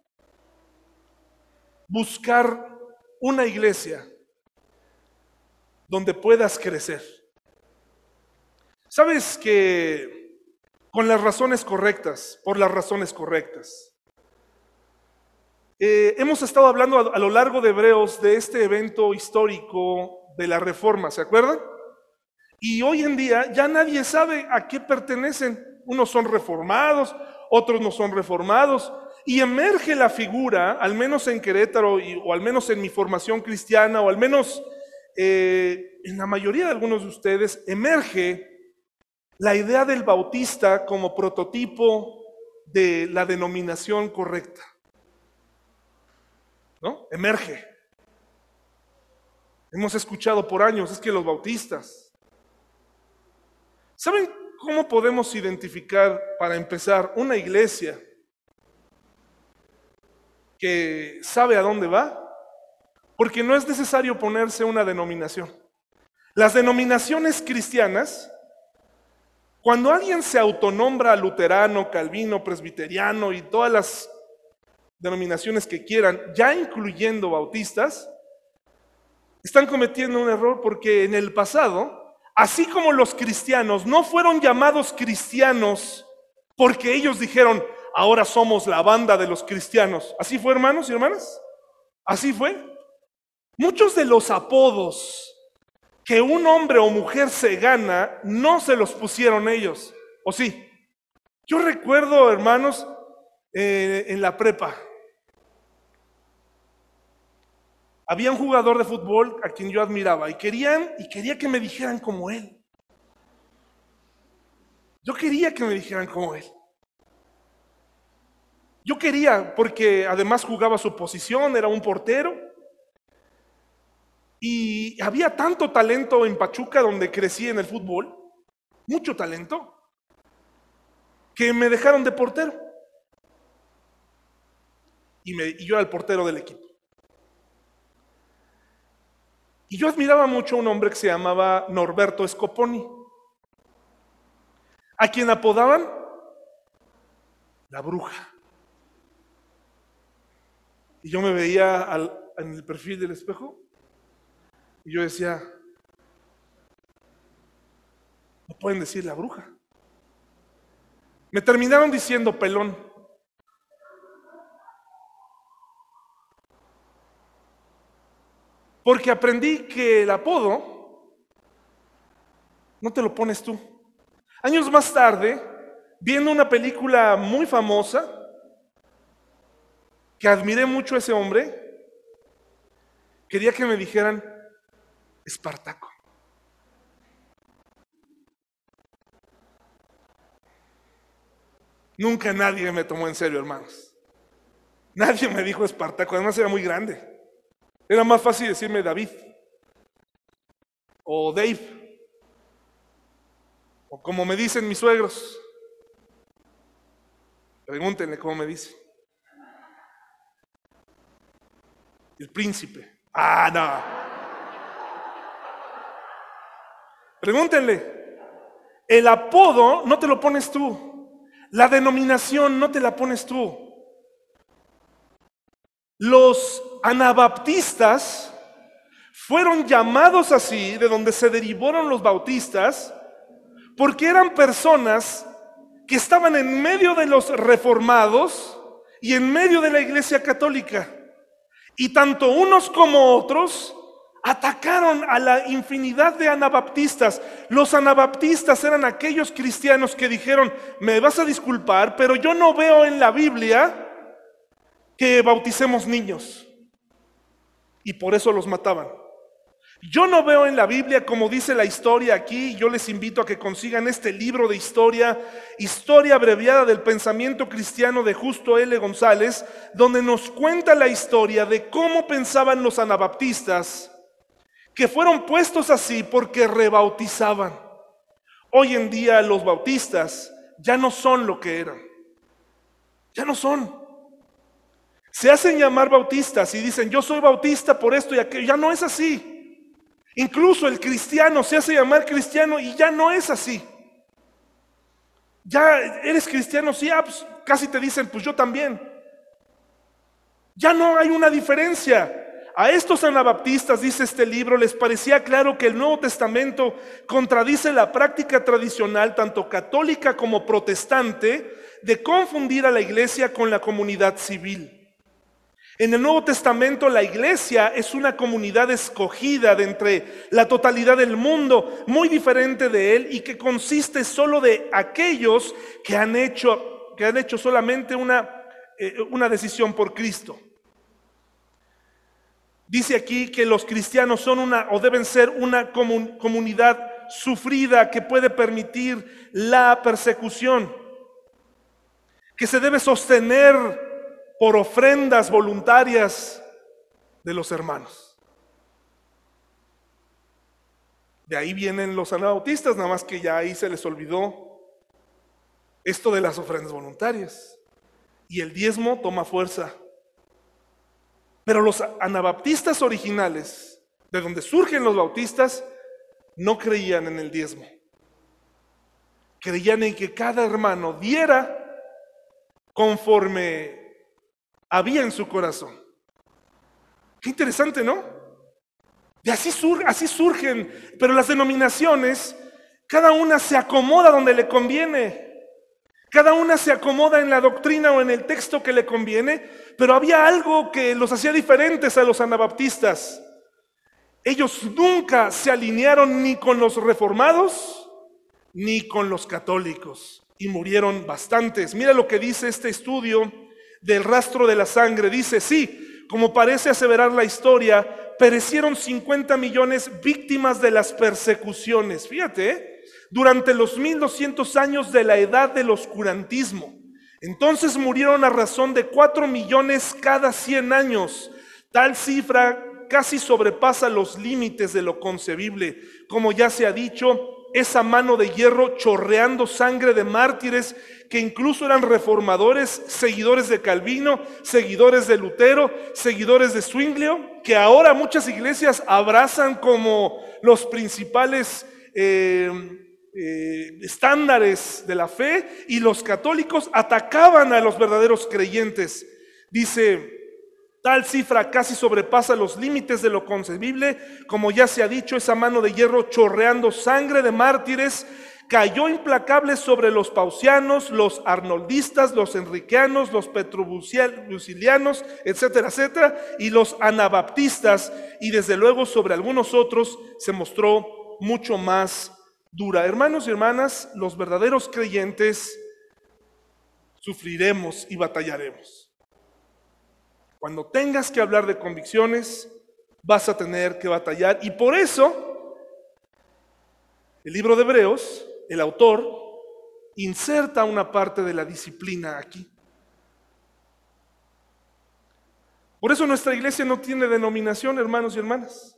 buscar una iglesia donde puedas crecer. Sabes que con las razones correctas, por las razones correctas. Eh, hemos estado hablando a, lo largo de Hebreos de este evento histórico de la Reforma, ¿se acuerdan? Y hoy en día ya nadie sabe a qué pertenecen. Unos son reformados, otros no son reformados. Y emerge la figura, al menos en Querétaro, o al menos en mi formación cristiana, o al menos eh, en la mayoría de algunos de ustedes emerge la idea del bautista como prototipo de la denominación correcta. ¿No? Emerge. Hemos escuchado por años, es que los bautistas. ¿Saben cómo podemos identificar, para empezar, una iglesia que sabe a dónde va? Porque no es necesario ponerse una denominación. Las denominaciones cristianas, cuando alguien se autonombra luterano, calvino, presbiteriano y todas las denominaciones que quieran, ya incluyendo bautistas, están cometiendo un error porque en el pasado, así como los cristianos no fueron llamados cristianos porque ellos dijeron, ahora somos la banda de los cristianos. ¿Así fue, hermanos y hermanas? ¿Así fue? Muchos de los apodos que un hombre o mujer se gana no se los pusieron ellos, ¿o sí? Yo recuerdo, hermanos, eh, en la prepa, había un jugador de fútbol a quien yo admiraba y querían y quería que me dijeran como él. Yo quería que me dijeran como él. Yo quería, porque además jugaba su posición, era un portero. Y había tanto talento en Pachuca donde crecí en el fútbol, mucho talento, que me dejaron de portero. Y, me, yo era el portero del equipo. Y yo admiraba mucho a un hombre que se llamaba Norberto Scoponi, a quien apodaban la bruja. Y yo me veía en el perfil del espejo y yo decía, no pueden decir la bruja. Me terminaron diciendo pelón. Porque aprendí que el apodo no te lo pones tú. Años más tarde, viendo una película muy famosa, que admiré mucho a ese hombre, quería que me dijeran Espartaco. Nunca nadie me tomó en serio, hermanos. Nadie me dijo Espartaco, además era muy grande. Era más fácil decirme David o Dave, o como me dicen mis suegros. Pregúntenle cómo me dicen. El príncipe. Ah, no. Pregúntenle. El apodo no te lo pones tú. La denominación no te la pones tú. Los anabaptistas fueron llamados así, de donde se derivaron los bautistas, porque eran personas que estaban en medio de los reformados y en medio de la iglesia católica. Y tanto unos como otros atacaron a la infinidad de anabaptistas. Los anabaptistas eran aquellos cristianos que dijeron, me vas a disculpar, pero yo no veo en la Biblia que bauticemos niños. Y por eso los mataban. Yo no veo en la Biblia, como dice la historia aquí, yo les invito a que consigan este libro de historia, historia abreviada del pensamiento cristiano de Justo L. González, donde nos cuenta la historia de cómo pensaban los anabaptistas, que fueron puestos así porque rebautizaban. Hoy en día los bautistas ya no son lo que eran. Ya no son. Se hacen llamar bautistas y dicen, yo soy bautista por esto y aquello. Ya no es así. Incluso el cristiano se hace llamar cristiano y ya no es así. Ya eres cristiano, sí, ah, pues, casi te dicen, pues yo también. Ya no hay una diferencia. A estos anabaptistas, dice este libro, les parecía claro que el Nuevo Testamento contradice la práctica tradicional, tanto católica como protestante, de confundir a la iglesia con la comunidad civil. En el Nuevo Testamento la iglesia es una comunidad escogida de entre la totalidad del mundo, muy diferente de él y que consiste solo de aquellos que han hecho, que han hecho solamente una, eh, una decisión por Cristo. Dice aquí que los cristianos son una o deben ser una comunidad sufrida que puede permitir la persecución, que se debe sostener por ofrendas voluntarias de los hermanos. De ahí vienen los anabautistas, nada más que ya ahí se les olvidó esto de las ofrendas voluntarias. Y el diezmo toma fuerza. Pero los anabaptistas originales, de donde surgen los bautistas, no creían en el diezmo. Creían en que cada hermano diera conforme había en su corazón. Qué interesante, ¿no? De así, así surgen, pero las denominaciones, cada una se acomoda donde le conviene. Cada una se acomoda en la doctrina o en el texto que le conviene, pero había algo que los hacía diferentes a los anabaptistas. Ellos nunca se alinearon ni con los reformados ni con los católicos y murieron bastantes. Mira lo que dice este estudio del rastro de la sangre. Dice, sí, como parece aseverar la historia, perecieron 50 millones víctimas de las persecuciones. Fíjate, ¿eh? durante los 1200 años de la edad del oscurantismo. Entonces murieron a razón de 4 millones cada 100 años. Tal cifra casi sobrepasa los límites de lo concebible. Como ya se ha dicho, esa mano de hierro chorreando sangre de mártires que incluso eran reformadores, seguidores de Calvino, seguidores de Lutero, seguidores de Zwinglio, que ahora muchas iglesias abrazan como los principales eh, eh, estándares de la fe y los católicos atacaban a los verdaderos creyentes. Dice Tal cifra casi sobrepasa los límites de lo concebible, como ya se ha dicho, esa mano de hierro chorreando sangre de mártires cayó implacable sobre los pausianos, los arnoldistas, los enriqueanos, los petrubucilianos, etcétera, etcétera, y los anabaptistas, y desde luego sobre algunos otros se mostró mucho más dura. Hermanos y hermanas, los verdaderos creyentes sufriremos y batallaremos. Cuando tengas que hablar de convicciones, vas a tener que batallar. Y por eso, el libro de Hebreos, el autor, inserta una parte de la disciplina aquí. Por eso nuestra iglesia no tiene denominación, hermanos y hermanas.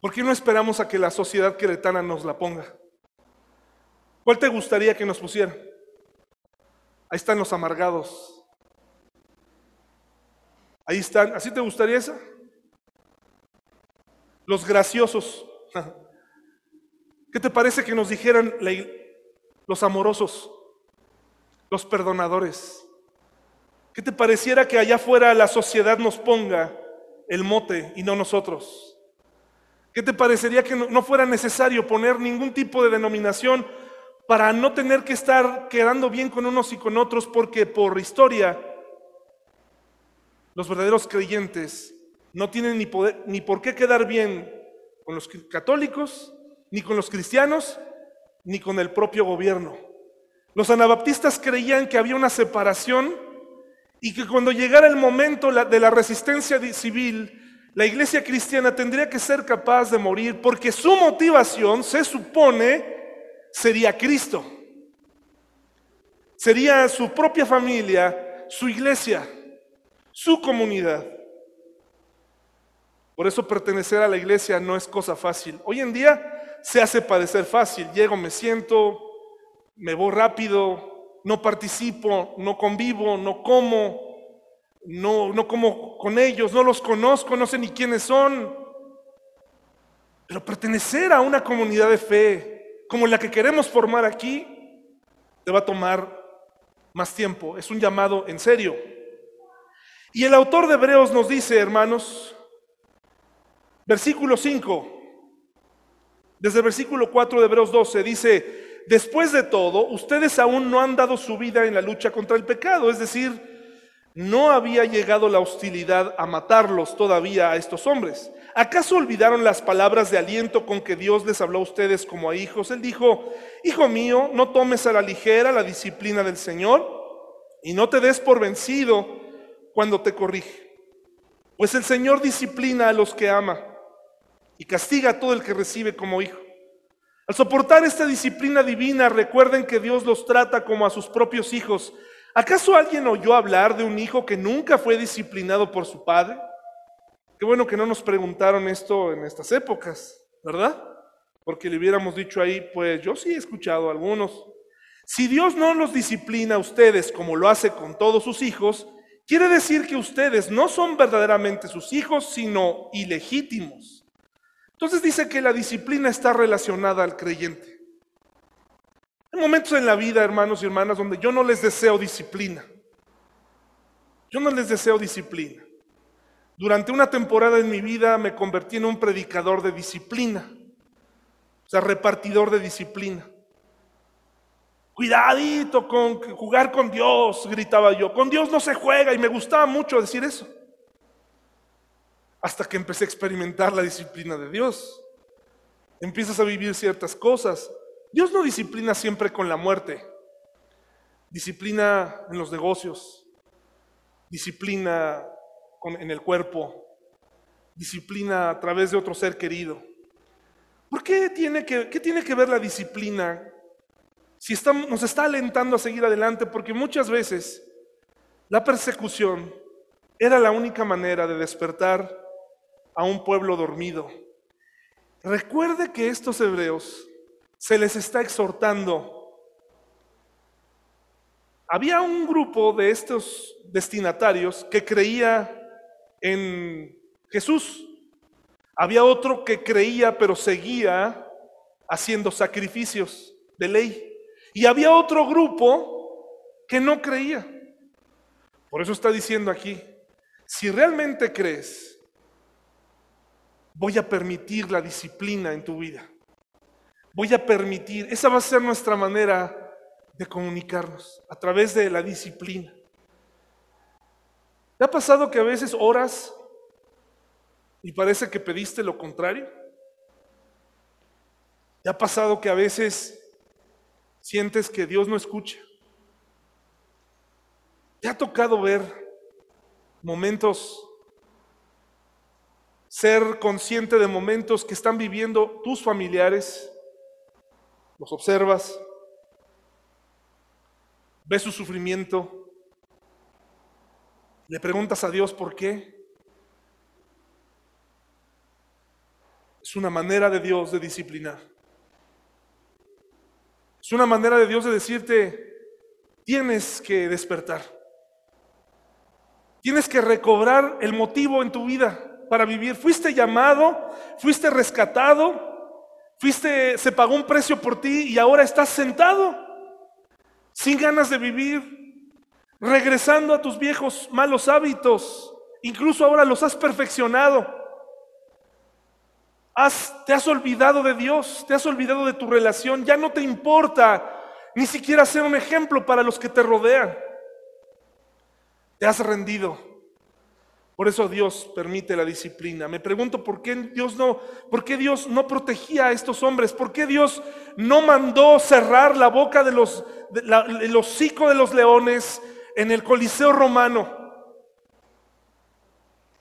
¿Por qué no esperamos a que la sociedad queretana nos la ponga? ¿Cuál te gustaría que nos pusiera? Ahí están los amargados, Ahí están. ¿Así te gustaría esa? Los graciosos. ¿Qué te parece que nos dijeran los amorosos, los perdonadores? ¿Qué te pareciera que allá afuera la sociedad nos ponga el mote y no nosotros? ¿Qué te parecería que no fuera necesario poner ningún tipo de denominación para no tener que estar quedando bien con unos y con otros porque por historia los verdaderos creyentes no tienen ni, poder, ni por qué quedar bien con los católicos, ni con los cristianos, ni con el propio gobierno. Los anabaptistas creían que había una separación y que cuando llegara el momento de la resistencia civil, la iglesia cristiana tendría que ser capaz de morir porque su motivación, se supone, sería Cristo. Sería su propia familia, su iglesia su comunidad. Por eso pertenecer a la iglesia no es cosa fácil. Hoy en día se hace parecer fácil. Llego, me siento, me voy rápido, no participo, no convivo, no como, no, no como con ellos, no los conozco, no sé ni quiénes son. Pero pertenecer a una comunidad de fe como la que queremos formar aquí, te va a tomar más tiempo. Es un llamado en serio. Y el autor de Hebreos nos dice, hermanos, versículo 5, desde el versículo 4 de Hebreos 12, dice, después de todo, ustedes aún no han dado su vida en la lucha contra el pecado, es decir, no había llegado la hostilidad a matarlos todavía a estos hombres. ¿Acaso olvidaron las palabras de aliento con que Dios les habló a ustedes como a hijos? Él dijo, Hijo mío, no tomes a la ligera la disciplina del Señor y no te des por vencido cuando te corrige. Pues el Señor disciplina a los que ama y castiga a todo el que recibe como hijo. Al soportar esta disciplina divina, recuerden que Dios los trata como a sus propios hijos. ¿Acaso alguien oyó hablar de un hijo que nunca fue disciplinado por su padre? Qué bueno que no nos preguntaron esto en estas épocas, ¿verdad? Porque le hubiéramos dicho ahí, pues yo sí he escuchado a algunos. Si Dios no los disciplina a ustedes como lo hace con todos sus hijos, quiere decir que ustedes no son verdaderamente sus hijos, sino ilegítimos. Entonces dice que la disciplina está relacionada al creyente. Hay momentos en la vida, hermanos y hermanas, donde yo no les deseo disciplina. Yo no les deseo disciplina. Durante una temporada en mi vida me convertí en un predicador de disciplina, o sea, repartidor de disciplina. Cuidadito con jugar con Dios, gritaba yo. Con Dios no se juega y me gustaba mucho decir eso. Hasta que empecé a experimentar la disciplina de Dios. Empiezas a vivir ciertas cosas. Dios no disciplina siempre con la muerte. Disciplina en los negocios. Disciplina en el cuerpo, disciplina a través de otro ser querido. ¿Por qué tiene que, qué tiene que ver la disciplina si nos está alentando a seguir adelante? Porque muchas veces la persecución era la única manera de despertar a un pueblo dormido. Recuerde que estos hebreos se les está exhortando. Había un grupo de estos destinatarios que creía en Jesús. Había otro que creía pero seguía haciendo sacrificios de ley. Y había otro grupo que no creía. Por eso está diciendo aquí, si realmente crees, voy a permitir la disciplina en tu vida. Voy a permitir, esa va a ser nuestra manera de comunicarnos, a través de la disciplina. ¿Te ha pasado que a veces oras y parece que pediste lo contrario? ¿Te ha pasado que a veces sientes que Dios no escucha? ¿Te ha tocado ver momentos, ser consciente de momentos que están viviendo tus familiares? ¿Los observas? ¿Ves su sufrimiento? Le preguntas a Dios por qué. Es una manera de Dios de disciplinar. Es una manera de Dios de decirte, tienes que despertar. Tienes que recobrar el motivo en tu vida para vivir. Fuiste llamado, fuiste rescatado, fuiste, se pagó un precio por ti y ahora estás sentado sin ganas de vivir, regresando a tus viejos malos hábitos. Incluso ahora los has perfeccionado. te has olvidado de Dios, te has olvidado de tu relación, ya no te importa ni siquiera ser un ejemplo para los que te rodean. Te has rendido. Por eso Dios permite la disciplina. Me pregunto por qué Dios no, por qué Dios no protegía a estos hombres, por qué Dios no mandó cerrar la boca de los, el hocico de los leones en el Coliseo romano.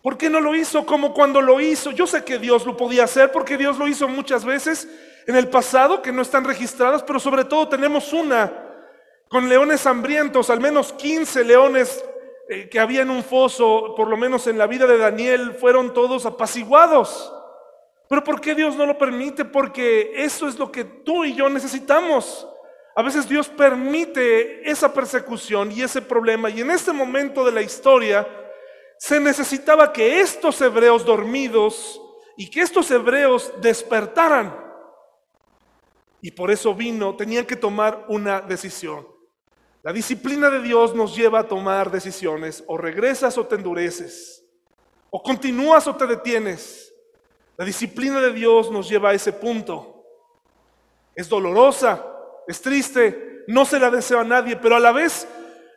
¿Por qué no lo hizo como cuando lo hizo? Yo sé que Dios lo podía hacer porque Dios lo hizo muchas veces en el pasado que no están registradas, pero sobre todo tenemos una con leones hambrientos, al menos 15 leones que había en un foso, por lo menos en la vida de Daniel, fueron todos apaciguados. Pero ¿por qué Dios no lo permite? Porque eso es lo que tú y yo necesitamos. A veces Dios permite esa persecución y ese problema. Y en este momento de la historia se necesitaba que estos hebreos dormidos y que estos hebreos despertaran. Y por eso vino, tenían que tomar una decisión. La disciplina de Dios nos lleva a tomar decisiones. O regresas o te endureces. O continúas o te detienes. La disciplina de Dios nos lleva a ese punto. Es dolorosa, es triste, no se la deseo a nadie, pero a la vez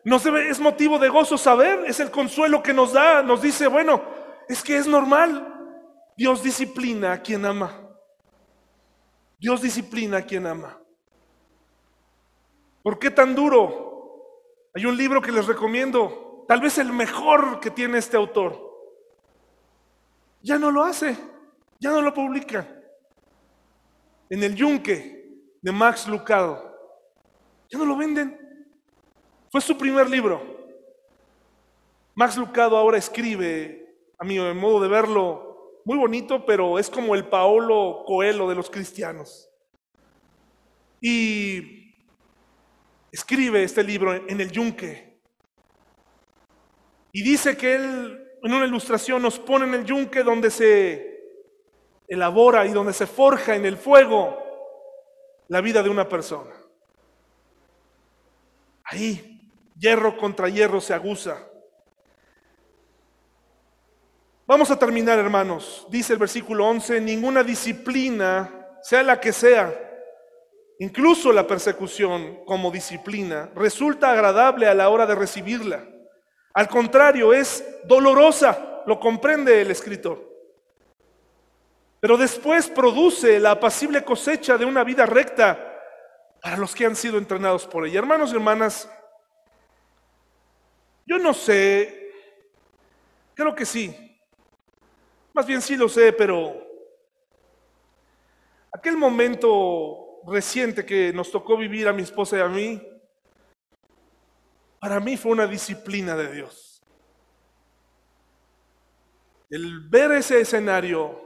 es motivo de gozo saber, es el consuelo que nos da, nos dice, bueno, es que es normal. Dios disciplina a quien ama. Dios disciplina a quien ama. ¿Por qué tan duro? Hay un libro que les recomiendo, tal vez el mejor que tiene este autor. Ya no lo hace. Ya no lo publican. En el Yunque de Max Lucado. Ya no lo venden. Fue su primer libro. Max Lucado ahora escribe, a mi modo de verlo, muy bonito, pero es como el Paolo Coelho de los cristianos. Y escribe este libro en el yunque. Y dice que él en una ilustración nos pone en el yunque donde se elabora y donde se forja en el fuego la vida de una persona. Ahí, hierro contra hierro se aguza. Vamos a terminar, hermanos. Dice el versículo 11, ninguna disciplina, sea la que sea, incluso la persecución como disciplina, resulta agradable a la hora de recibirla. Al contrario, es dolorosa, lo comprende el escritor. Pero después produce la apacible cosecha de una vida recta para los que han sido entrenados por ella. Hermanos y hermanas, yo no sé, creo que sí, más bien sí lo sé, pero aquel momento reciente que nos tocó vivir a mi esposa y a mí, para mí fue una disciplina de Dios. El ver ese escenario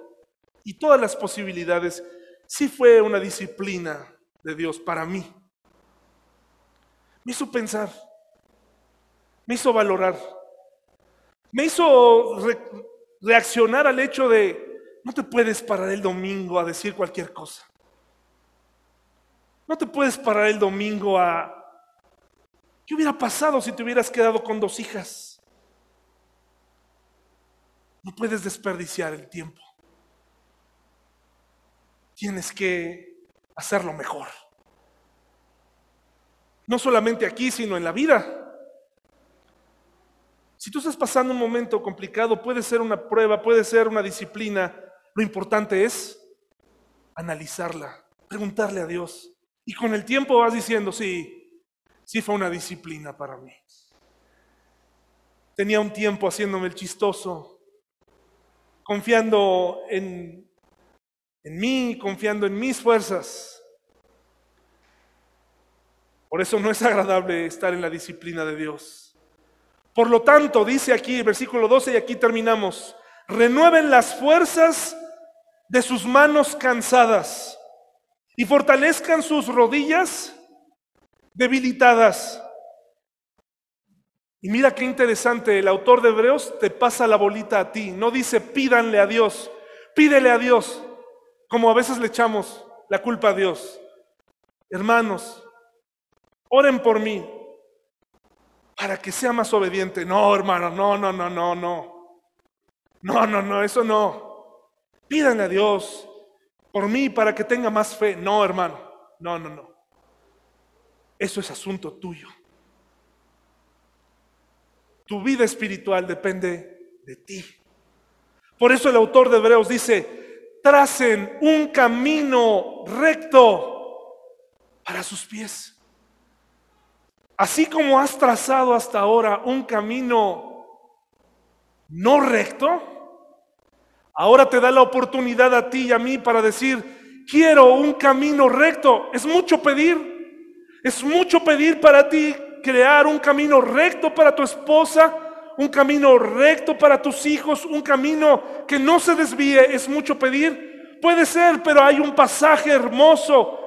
y todas las posibilidades, sí fue una disciplina de Dios para mí. Me hizo pensar, me hizo valorar, me hizo reaccionar al hecho de no te puedes parar el domingo a decir cualquier cosa. No te puedes parar el domingo a... ¿Qué hubiera pasado si te hubieras quedado con dos hijas? No puedes desperdiciar el tiempo. Tienes que hacerlo mejor. No solamente aquí, sino en la vida. Si tú estás pasando un momento complicado, puede ser una prueba, puede ser una disciplina, lo importante es analizarla, preguntarle a Dios. Y con el tiempo vas diciendo, sí, sí fue una disciplina para mí. Tenía un tiempo haciéndome el chistoso, confiando en, en mí, confiando en mis fuerzas. Por eso no es agradable estar en la disciplina de Dios. Por lo tanto, dice aquí, versículo 12, y aquí terminamos, renueven las fuerzas de sus manos cansadas y fortalezcan sus rodillas debilitadas. Y mira qué interesante, el autor de Hebreos te pasa la bolita a ti, no dice pídanle a Dios, pídele a Dios, como a veces le echamos la culpa a Dios. Hermanos, oren por mí, para que sea más obediente. No, hermano, no, no, no, no, no. No, no, no, eso no. Pídanle a Dios por mí para que tenga más fe. No, hermano, no, no, no. Eso es asunto tuyo. Tu vida espiritual depende de ti. Por eso el autor de Hebreos dice, tracen un camino recto para sus pies. Así como has trazado hasta ahora un camino no recto, ahora te da la oportunidad a ti y a mí para decir, quiero un camino recto. Es mucho pedir. Es mucho pedir para ti crear un camino recto para tu esposa, un camino recto para tus hijos, un camino que no se desvíe. Es mucho pedir. Puede ser, pero hay un pasaje hermoso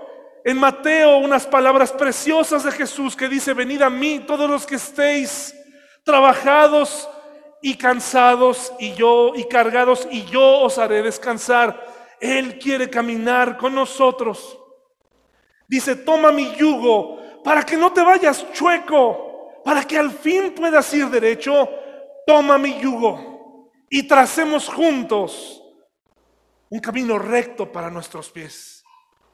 en Mateo unas palabras preciosas de Jesús que dice, venid a mí todos los que estéis trabajados y cansados y yo y cargados y yo os haré descansar. Él quiere caminar con nosotros. Dice, toma mi yugo para que no te vayas chueco, para que al fin puedas ir derecho. Toma mi yugo y tracemos juntos un camino recto para nuestros pies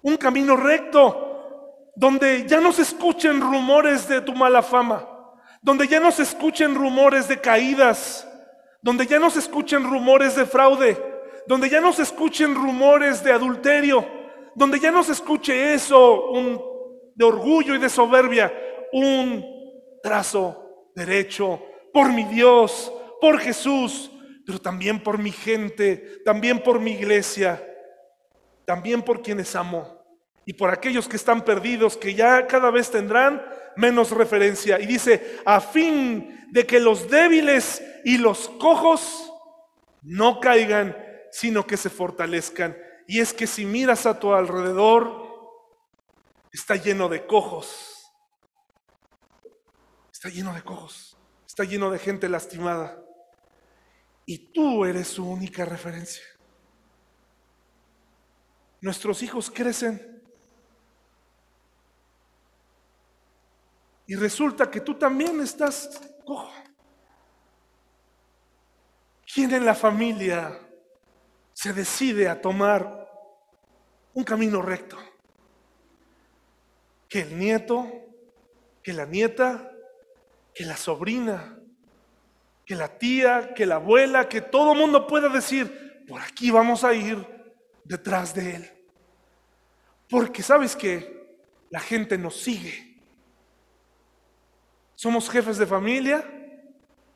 un camino recto, donde ya no se escuchen rumores de tu mala fama, donde ya no se escuchen rumores de caídas, donde ya no se escuchen rumores de fraude, donde ya no se escuchen rumores de adulterio, donde ya no se escuche eso un, de orgullo y de soberbia, un trazo derecho por mi Dios, por Jesús, pero también por mi gente, también por mi iglesia, también por quienes amo y por aquellos que están perdidos, que ya cada vez tendrán menos referencia. Y dice, a fin de que los débiles y los cojos no caigan, sino que se fortalezcan. Y es que si miras a tu alrededor, está lleno de cojos. Está lleno de cojos. Está lleno de gente lastimada. Y tú eres su única referencia. Nuestros hijos crecen Y resulta que tú también estás cojo. ¿Quién en la familia se decide a tomar un camino recto? Que el nieto, que la nieta, que la sobrina, que la tía, que la abuela, que todo el mundo pueda decir, por aquí vamos a ir detrás de él. Porque sabes que la gente nos sigue. Somos jefes de familia.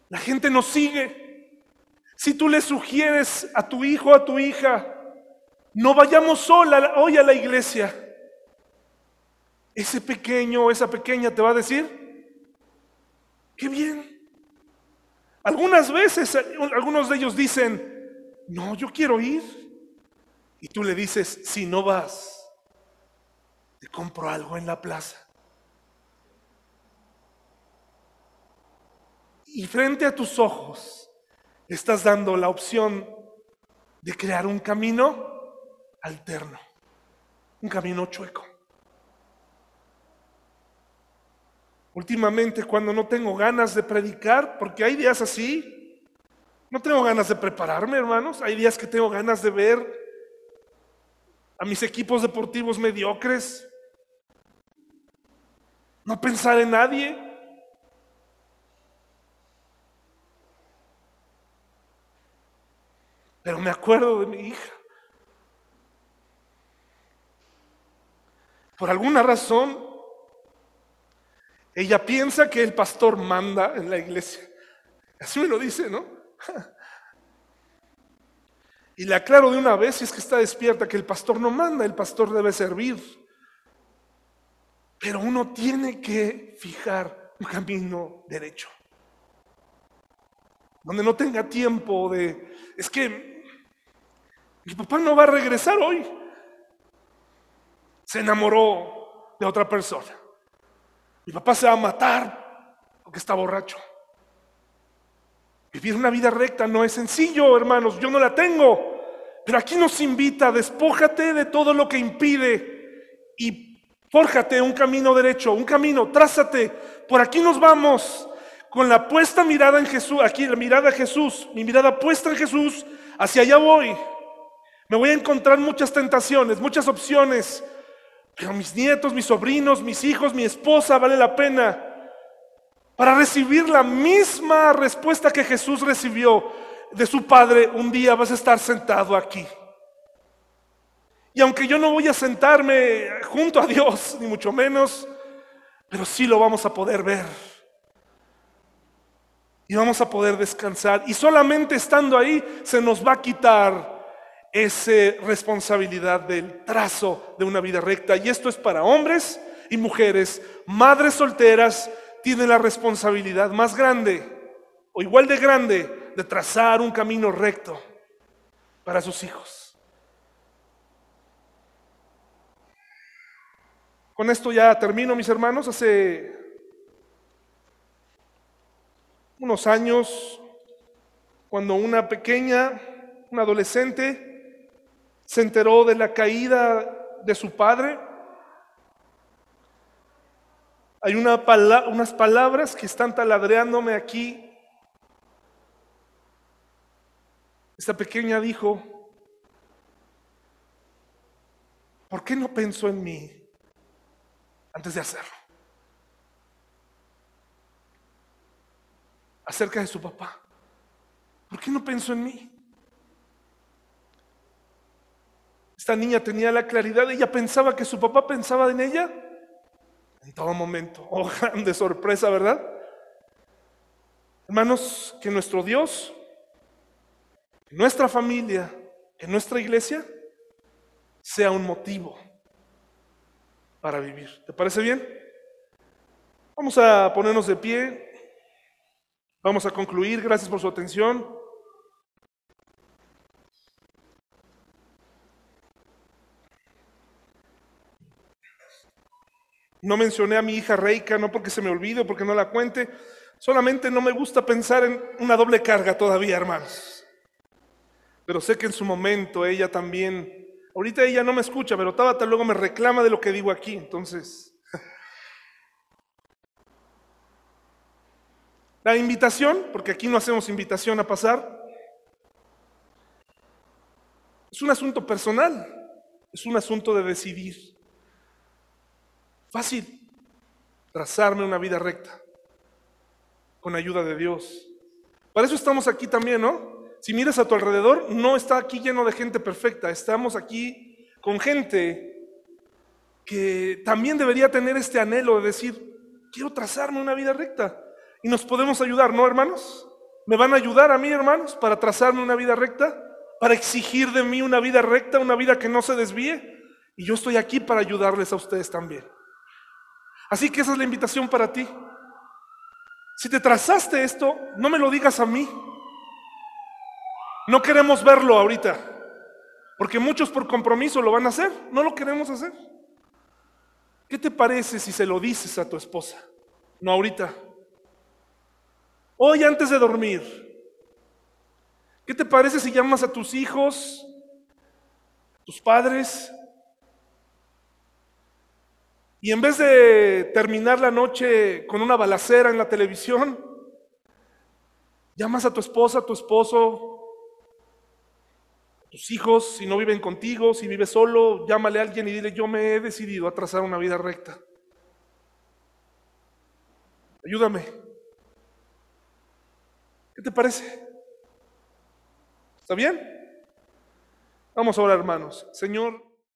La gente nos sigue. Si tú le sugieres a tu hijo, a tu hija, no vayamos sola hoy a la iglesia, ese pequeño o esa pequeña te va a decir, qué bien. Algunas veces algunos de ellos dicen, no, yo quiero ir. Y tú le dices, si no vas, te compro algo en la plaza. Y frente a tus ojos estás dando la opción de crear un camino alterno, un camino chueco. Últimamente cuando no tengo ganas de predicar, porque hay días así, no tengo ganas de prepararme, hermanos, hay días que tengo ganas de ver a mis equipos deportivos mediocres, no pensar en nadie, Pero me acuerdo de mi hija. Por alguna razón, ella piensa que el pastor manda en la iglesia. Así me lo dice, ¿no? Y le aclaro de una vez, si es que está despierta, que el pastor no manda, el pastor debe servir. Pero uno tiene que fijar un camino derecho. Donde no tenga tiempo de... Es que mi papá no va a regresar hoy. Se enamoró de otra persona. Mi papá se va a matar porque está borracho. Vivir una vida recta no es sencillo, hermanos. Yo no la tengo. Pero aquí nos invita, despójate de todo lo que impide y fórjate un camino derecho, un camino, trázate. Por aquí nos vamos con la puesta mirada en Jesús, aquí la mirada a Jesús, mi mirada puesta en Jesús, hacia allá voy. Me voy a encontrar muchas tentaciones, muchas opciones, pero mis nietos, mis sobrinos, mis hijos, mi esposa, vale la pena para recibir la misma respuesta que Jesús recibió de su Padre. Un día vas a estar sentado aquí. Y aunque yo no voy a sentarme junto a Dios, ni mucho menos, pero sí lo vamos a poder ver. Y vamos a poder descansar. Y solamente estando ahí se nos va a quitar esa responsabilidad del trazo de una vida recta. Y esto es para hombres y mujeres. Madres solteras tienen la responsabilidad más grande o igual de grande de trazar un camino recto para sus hijos. Con esto ya termino, mis hermanos. Hace unos años, cuando una pequeña, una adolescente, se enteró de la caída de su padre. Hay una unas palabras que están taladreándome aquí. Esta pequeña dijo, ¿por qué no pensó en mí antes de hacerlo? Acerca de su papá. ¿Por qué no pensó en mí? Niña tenía la claridad, ella pensaba que su papá pensaba en ella en todo momento. Oh, grande sorpresa, ¿verdad? Hermanos, que nuestro Dios nuestra familia, en nuestra iglesia, sea un motivo para vivir. ¿Te parece bien? Vamos a ponernos de pie. Vamos a concluir. Gracias por su atención. No mencioné a mi hija Reika, no porque se me olvide o porque no la cuente, solamente no me gusta pensar en una doble carga todavía, hermanos. Pero sé que en su momento ella también, ahorita ella no me escucha, pero Tabata luego me reclama de lo que digo aquí, entonces. La invitación, porque aquí no hacemos invitación a pasar, es un asunto personal, es un asunto de decidir. Fácil, trazarme una vida recta, con ayuda de Dios. Para eso estamos aquí también, ¿no? Si miras a tu alrededor, no está aquí lleno de gente perfecta, estamos aquí con gente que también debería tener este anhelo de decir, quiero trazarme una vida recta. Y nos podemos ayudar, ¿no, hermanos? ¿Me van a ayudar a mí, hermanos, para trazarme una vida recta? ¿Para exigir de mí una vida recta, una vida que no se desvíe? Y yo estoy aquí para ayudarles a ustedes también. Así que esa es la invitación para ti. Si te trazaste esto, no me lo digas a mí. No queremos verlo ahorita, porque muchos por compromiso lo van a hacer, no lo queremos hacer. ¿Qué te parece si se lo dices a tu esposa? No ahorita. Hoy antes de dormir. ¿Qué te parece si llamas a tus hijos, tus padres, y en vez de terminar la noche con una balacera en la televisión, llamas a tu esposa, a tu esposo, tus hijos, si no viven contigo, si vives solo, llámale a alguien y dile, yo me he decidido a trazar una vida recta. Ayúdame. ¿Qué te parece? ¿Está bien? Vamos ahora, hermanos. Señor.